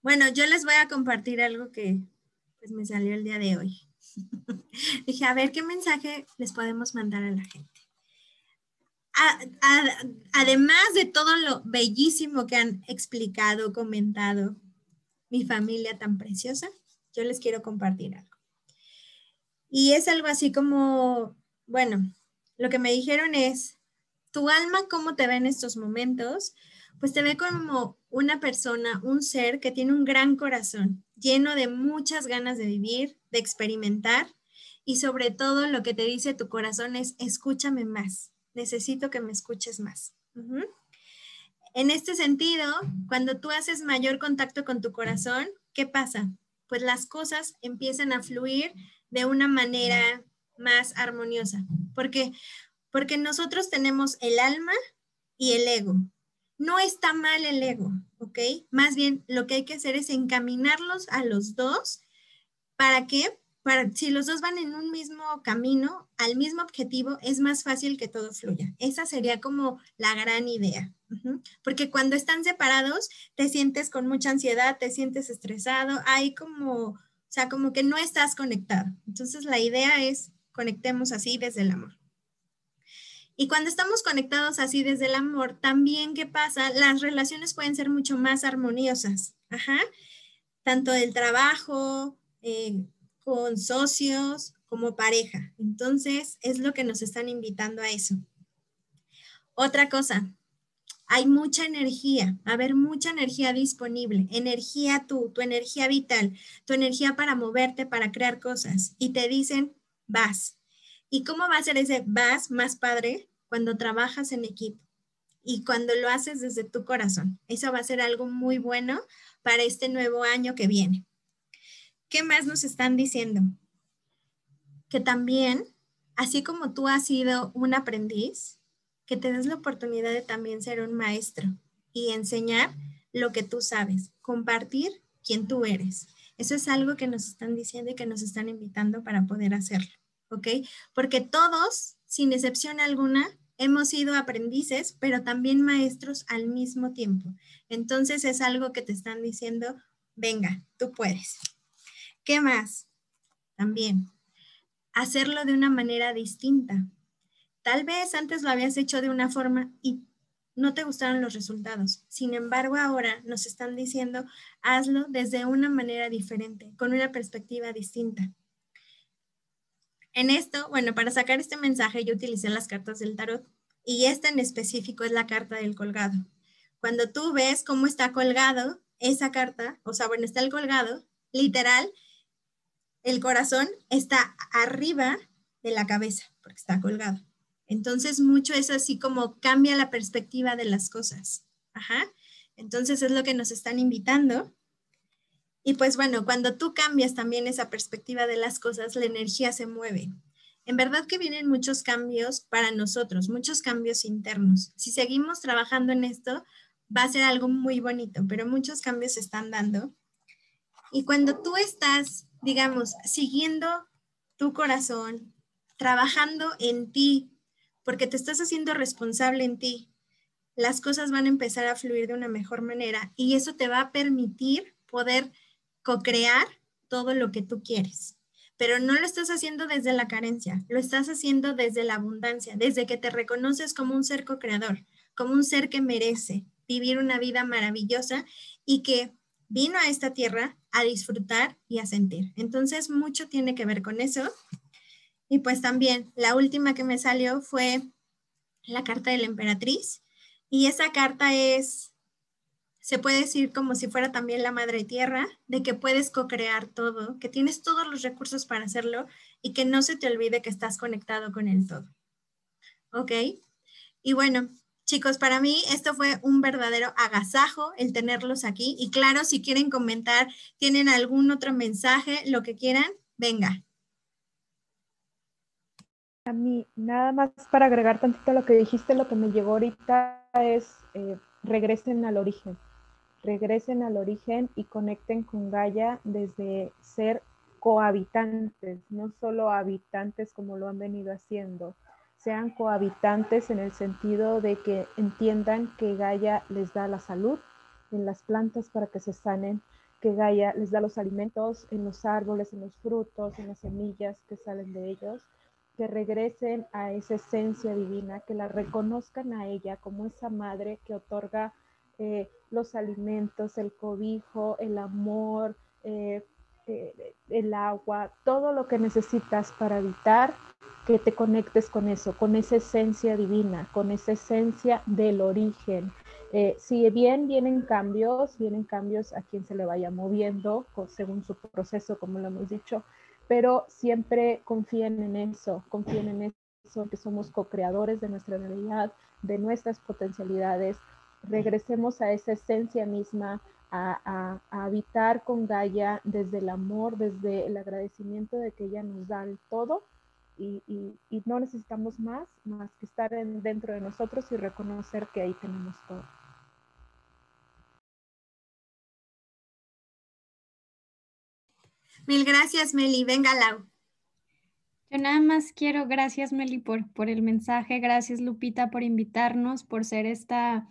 S2: Bueno, yo les voy a compartir algo que pues me salió el día de hoy. [LAUGHS] Dije, a ver qué mensaje les podemos mandar a la gente. además de todo lo bellísimo que han explicado, comentado, mi familia tan preciosa, yo les quiero compartir algo. Y es algo así como, bueno, lo que me dijeron es, tu alma, ¿cómo te ve en estos momentos? Pues te ve como una persona, un ser que tiene un gran corazón, lleno de muchas ganas de vivir, de experimentar y sobre todo lo que te dice tu corazón es escúchame más, necesito que me escuches más. En este sentido, cuando tú haces mayor contacto con tu corazón, ¿qué pasa? Pues las cosas empiezan a fluir de una manera más armoniosa. ¿Por qué? Porque nosotros tenemos el alma y el ego. No está mal el ego, ¿ok? Más bien lo que hay que hacer es encaminarlos a los dos. ¿Para qué? Para, si los dos van en un mismo camino, al mismo objetivo, es más fácil que todo fluya. Esa sería como la gran idea. Porque cuando están separados, te sientes con mucha ansiedad, te sientes estresado, hay como, o sea, como que no estás conectado. Entonces, la idea es conectemos así desde el amor. Y cuando estamos conectados así desde el amor, también, ¿qué pasa? Las relaciones pueden ser mucho más armoniosas. Ajá. Tanto el trabajo, eh, con socios, como pareja. Entonces, es lo que nos están invitando a eso. Otra cosa, hay mucha energía, a haber mucha energía disponible, energía tú, tu energía vital, tu energía para moverte, para crear cosas. Y te dicen, vas. ¿Y cómo va a ser ese vas más padre? Cuando trabajas en equipo y cuando lo haces desde tu corazón. Eso va a ser algo muy bueno para este nuevo año que viene. ¿Qué más nos están diciendo? Que también, así como tú has sido un aprendiz, que te des la oportunidad de también ser un maestro y enseñar lo que tú sabes, compartir quién tú eres. Eso es algo que nos están diciendo y que nos están invitando para poder hacerlo, ¿ok? Porque todos, sin excepción alguna, hemos sido aprendices, pero también maestros al mismo tiempo. Entonces es algo que te están diciendo, venga, tú puedes. ¿Qué más? También, hacerlo de una manera distinta. Tal vez antes lo habías hecho de una forma y no te gustaron los resultados. Sin embargo, ahora nos están diciendo, hazlo desde una manera diferente, con una perspectiva distinta. En esto, bueno, para sacar este mensaje yo utilicé las cartas del tarot y esta en específico es la carta del colgado. Cuando tú ves cómo está colgado esa carta, o sea, bueno, está el colgado, literal, el corazón está arriba de la cabeza porque está colgado. Entonces, mucho es así como cambia la perspectiva de las cosas. Ajá. Entonces, es lo que nos están invitando. Y pues bueno, cuando tú cambias también esa perspectiva de las cosas, la energía se mueve. En verdad que vienen muchos cambios para nosotros, muchos cambios internos. Si seguimos trabajando en esto, va a ser algo muy bonito, pero muchos cambios se están dando. Y cuando tú estás, digamos, siguiendo tu corazón, trabajando en ti, porque te estás haciendo responsable en ti. Las cosas van a empezar a fluir de una mejor manera y eso te va a permitir poder co-crear todo lo que tú quieres. Pero no lo estás haciendo desde la carencia, lo estás haciendo desde la abundancia, desde que te reconoces como un ser co-creador, como un ser que merece vivir una vida maravillosa y que vino a esta tierra a disfrutar y a sentir. Entonces, mucho tiene que ver con eso y pues también la última que me salió fue la carta de la emperatriz. Y esa carta es, se puede decir como si fuera también la madre tierra, de que puedes co-crear todo, que tienes todos los recursos para hacerlo y que no se te olvide que estás conectado con el todo. ¿Ok? Y bueno, chicos, para mí esto fue un verdadero agasajo el tenerlos aquí. Y claro, si quieren comentar, tienen algún otro mensaje, lo que quieran, venga.
S7: A mí, nada más para agregar tantito lo que dijiste, lo que me llegó ahorita es eh, regresen al origen, regresen al origen y conecten con Gaia desde ser cohabitantes, no solo habitantes como lo han venido haciendo, sean cohabitantes en el sentido de que entiendan que Gaia les da la salud en las plantas para que se sanen, que Gaia les da los alimentos en los árboles, en los frutos, en las semillas que salen de ellos que regresen a esa esencia divina, que la reconozcan a ella como esa madre que otorga eh, los alimentos, el cobijo, el amor, eh, eh, el agua, todo lo que necesitas para evitar que te conectes con eso, con esa esencia divina, con esa esencia del origen. si bien vienen cambios, vienen cambios a quien se le vaya moviendo según su proceso, como lo hemos dicho, pero siempre confíen en eso, confíen en eso, que somos co-creadores de nuestra realidad, de nuestras potencialidades. Regresemos a esa esencia misma, a, habitar con Gaia desde el amor, desde el agradecimiento de que ella nos da el todo y, no necesitamos más, más que estar dentro de nosotros y reconocer que ahí tenemos todo.
S2: Mil gracias, Meli. Venga, Lau.
S5: Yo nada más quiero, gracias Meli por, por el mensaje, gracias Lupita por invitarnos, por ser esta,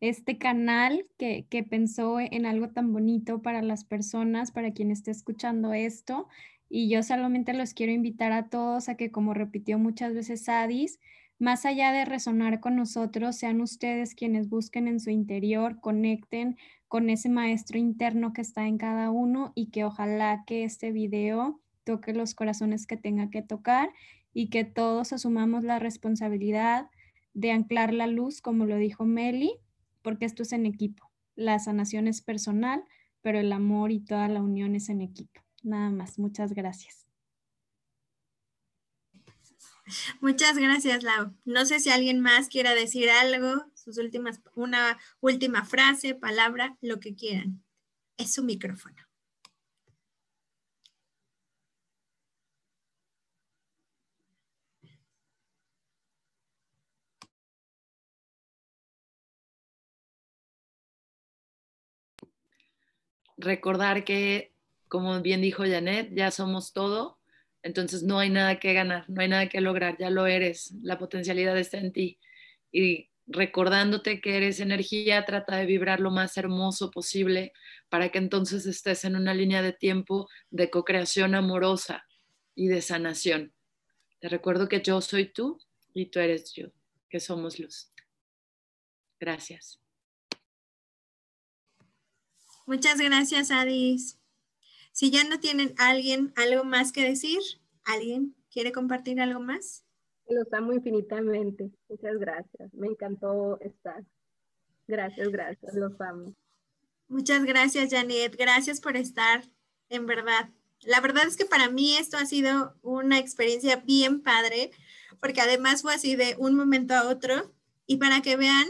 S5: este canal que, que, pensó en algo tan bonito para las personas, para quien esté escuchando esto. Y yo solamente los quiero invitar a todos a que, como repitió muchas veces Adis, más allá de resonar con nosotros, sean ustedes quienes busquen en su interior, conecten con ese maestro interno que está en cada uno y que ojalá que este video toque los corazones que tenga que tocar y que todos asumamos la responsabilidad de anclar la luz, como lo dijo Meli, porque esto es en equipo. La sanación es personal, pero el amor y toda la unión es en equipo. Nada más, muchas gracias.
S2: Muchas gracias, Lau. No sé si alguien más quiera decir algo, sus últimas, una última frase, palabra, lo que quieran. Es su micrófono.
S3: Recordar que, como bien dijo Janet, ya somos todo, entonces no hay nada que ganar, no hay nada que lograr, ya lo eres, la potencialidad está en ti. Y recordándote que eres energía, trata de vibrar lo más hermoso posible para que entonces estés en una línea de tiempo de co-creación amorosa y de sanación. Te recuerdo que yo soy tú y tú eres yo, que somos luz. Gracias.
S2: Muchas gracias, Adis. Si ya no tienen alguien algo más que decir, ¿alguien quiere compartir algo más?
S8: Los amo infinitamente. Muchas gracias. Me encantó estar. Gracias, gracias. Los amo.
S2: Muchas gracias, Janet. Gracias por estar, en verdad. La verdad es que para mí esto ha sido una experiencia bien padre, porque además fue así de un momento a otro. Y para que vean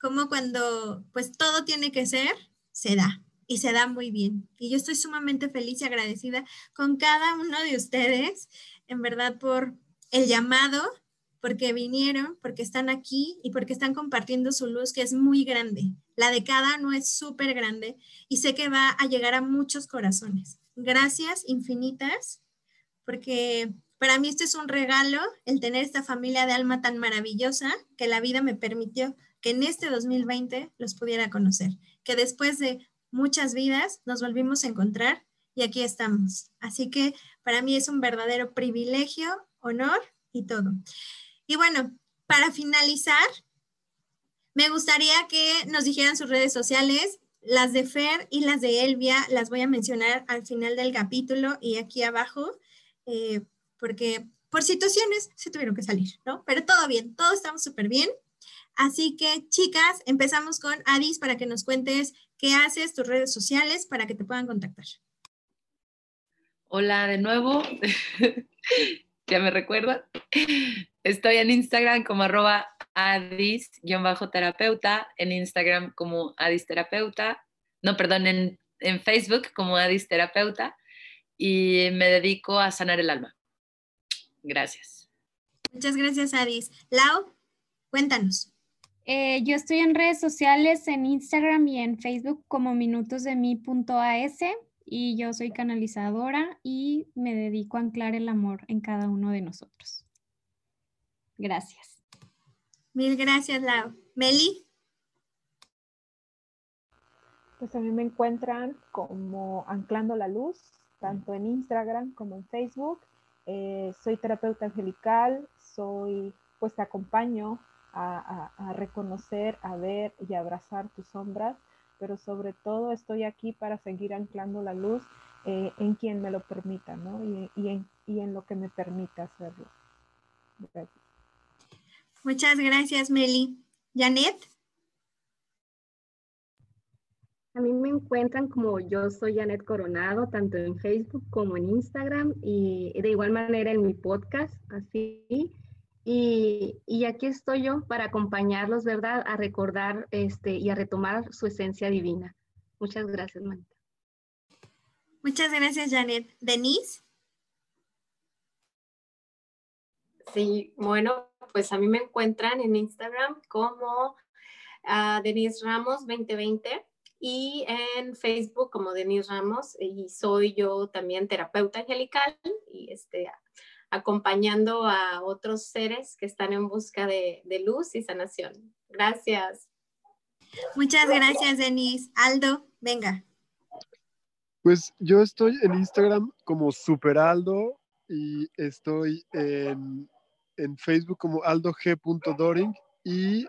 S2: cómo cuando pues todo tiene que ser, se da y se da muy bien. Y yo estoy sumamente feliz y agradecida con cada uno de ustedes, en verdad, por el llamado, porque vinieron, porque están aquí y porque están compartiendo su luz, que es muy grande. La de cada uno es súper grande y sé que va a llegar a muchos corazones. Gracias infinitas, porque para mí este es un regalo, el tener esta familia de alma tan maravillosa que la vida me permitió que en este 2020 los pudiera conocer que después de muchas vidas nos volvimos a encontrar y aquí estamos. Así que para mí es un verdadero privilegio, honor y todo. Y bueno, para finalizar, me gustaría que nos dijeran sus redes sociales. Las de Fer y las de Elvia las voy a mencionar al final del capítulo y aquí abajo, eh, porque por situaciones se tuvieron que salir, ¿no? Pero todo bien, todo estamos súper bien. Así que, chicas, empezamos con Adis para que nos cuentes qué haces, tus redes sociales, para que te puedan contactar.
S3: Hola de nuevo, [LAUGHS] ya me recuerdan. Estoy en Instagram como arroba adis-terapeuta, en Instagram como adisterapeuta, no, perdón, en, en Facebook como adisterapeuta y me dedico a sanar el alma. Gracias.
S2: Muchas gracias, Adis. Lau, cuéntanos.
S5: Eh, yo estoy en redes sociales, en Instagram y en Facebook como minutosdemi.as y yo soy canalizadora y me dedico a anclar el amor en cada uno de nosotros. Gracias.
S2: Mil gracias, Lau. Meli.
S7: Pues a mí me encuentran como Anclando la Luz, tanto en Instagram como en Facebook. Eh, soy terapeuta angelical, soy, pues te acompaño a, reconocer, a ver y abrazar tus sombras, pero sobre todo estoy aquí para seguir anclando la luz eh, en quien me lo permita, ¿no? Y, en, y en lo que me permita hacerlo.
S2: Gracias. Muchas gracias, Meli. Janet.
S8: A mí me encuentran como yo soy Janet Coronado, tanto en Facebook como en Instagram y de igual manera en mi podcast, así y, aquí estoy yo para acompañarlos, ¿verdad? A recordar este, y a retomar su esencia divina. Muchas gracias, Manita.
S2: Muchas gracias, Janet. Denise.
S6: Sí, bueno, pues a mí me encuentran en Instagram como uh, Denise Ramos 2020 y en Facebook como Denise Ramos y soy yo también terapeuta angelical y este acompañando a otros seres que están en busca de, luz y sanación. Gracias.
S2: Muchas gracias, Denise. Aldo, venga.
S9: Pues yo estoy en Instagram como Superaldo y estoy en en Facebook como aldog.doring y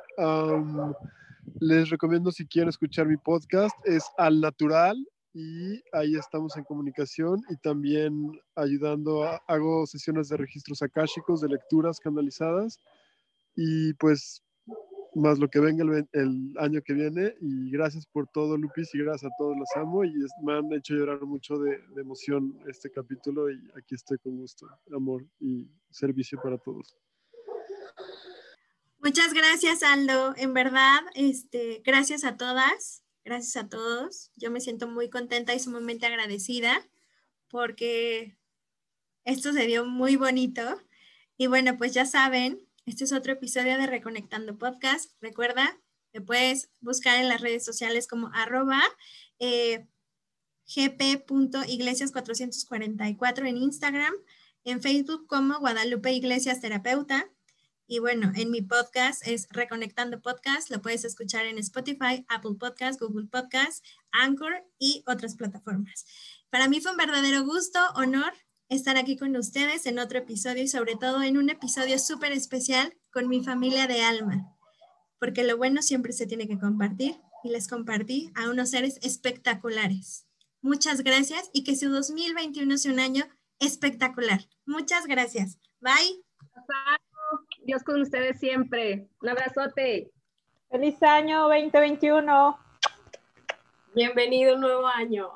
S9: les recomiendo si quieren escuchar mi podcast, es Al Natural y ahí estamos en comunicación y también ayudando, hago sesiones de registros akáshicos, de lecturas canalizadas y pues más lo que venga el, año que viene y gracias por todo Lupis y gracias a todos, los amo y me han hecho llorar mucho de, de emoción este capítulo y aquí estoy con gusto, amor y servicio para todos.
S2: Muchas gracias, Aldo. En verdad, este, gracias a todas, gracias a todos. Yo me siento muy contenta y sumamente agradecida porque esto se dio muy bonito. Y bueno, pues ya saben, este es otro episodio de Reconectando Podcast. Recuerda, te puedes buscar en las redes sociales como arroba eh, gp.iglesias444 en Instagram, en Facebook como Guadalupe Iglesias Terapeuta y bueno, en mi podcast es Reconectando Podcast. Lo puedes escuchar en Spotify, Apple Podcast, Google Podcast, Anchor y otras plataformas. Para mí fue un verdadero gusto, honor estar aquí con ustedes en otro episodio y sobre todo en un episodio súper especial con mi familia de alma, porque lo bueno siempre se tiene que compartir y les compartí a unos seres espectaculares. Muchas gracias y que su 2021 sea un año espectacular. Muchas gracias. Bye.
S8: Dios con ustedes siempre. Un abrazote.
S7: Feliz año 2021.
S6: Bienvenido un nuevo año.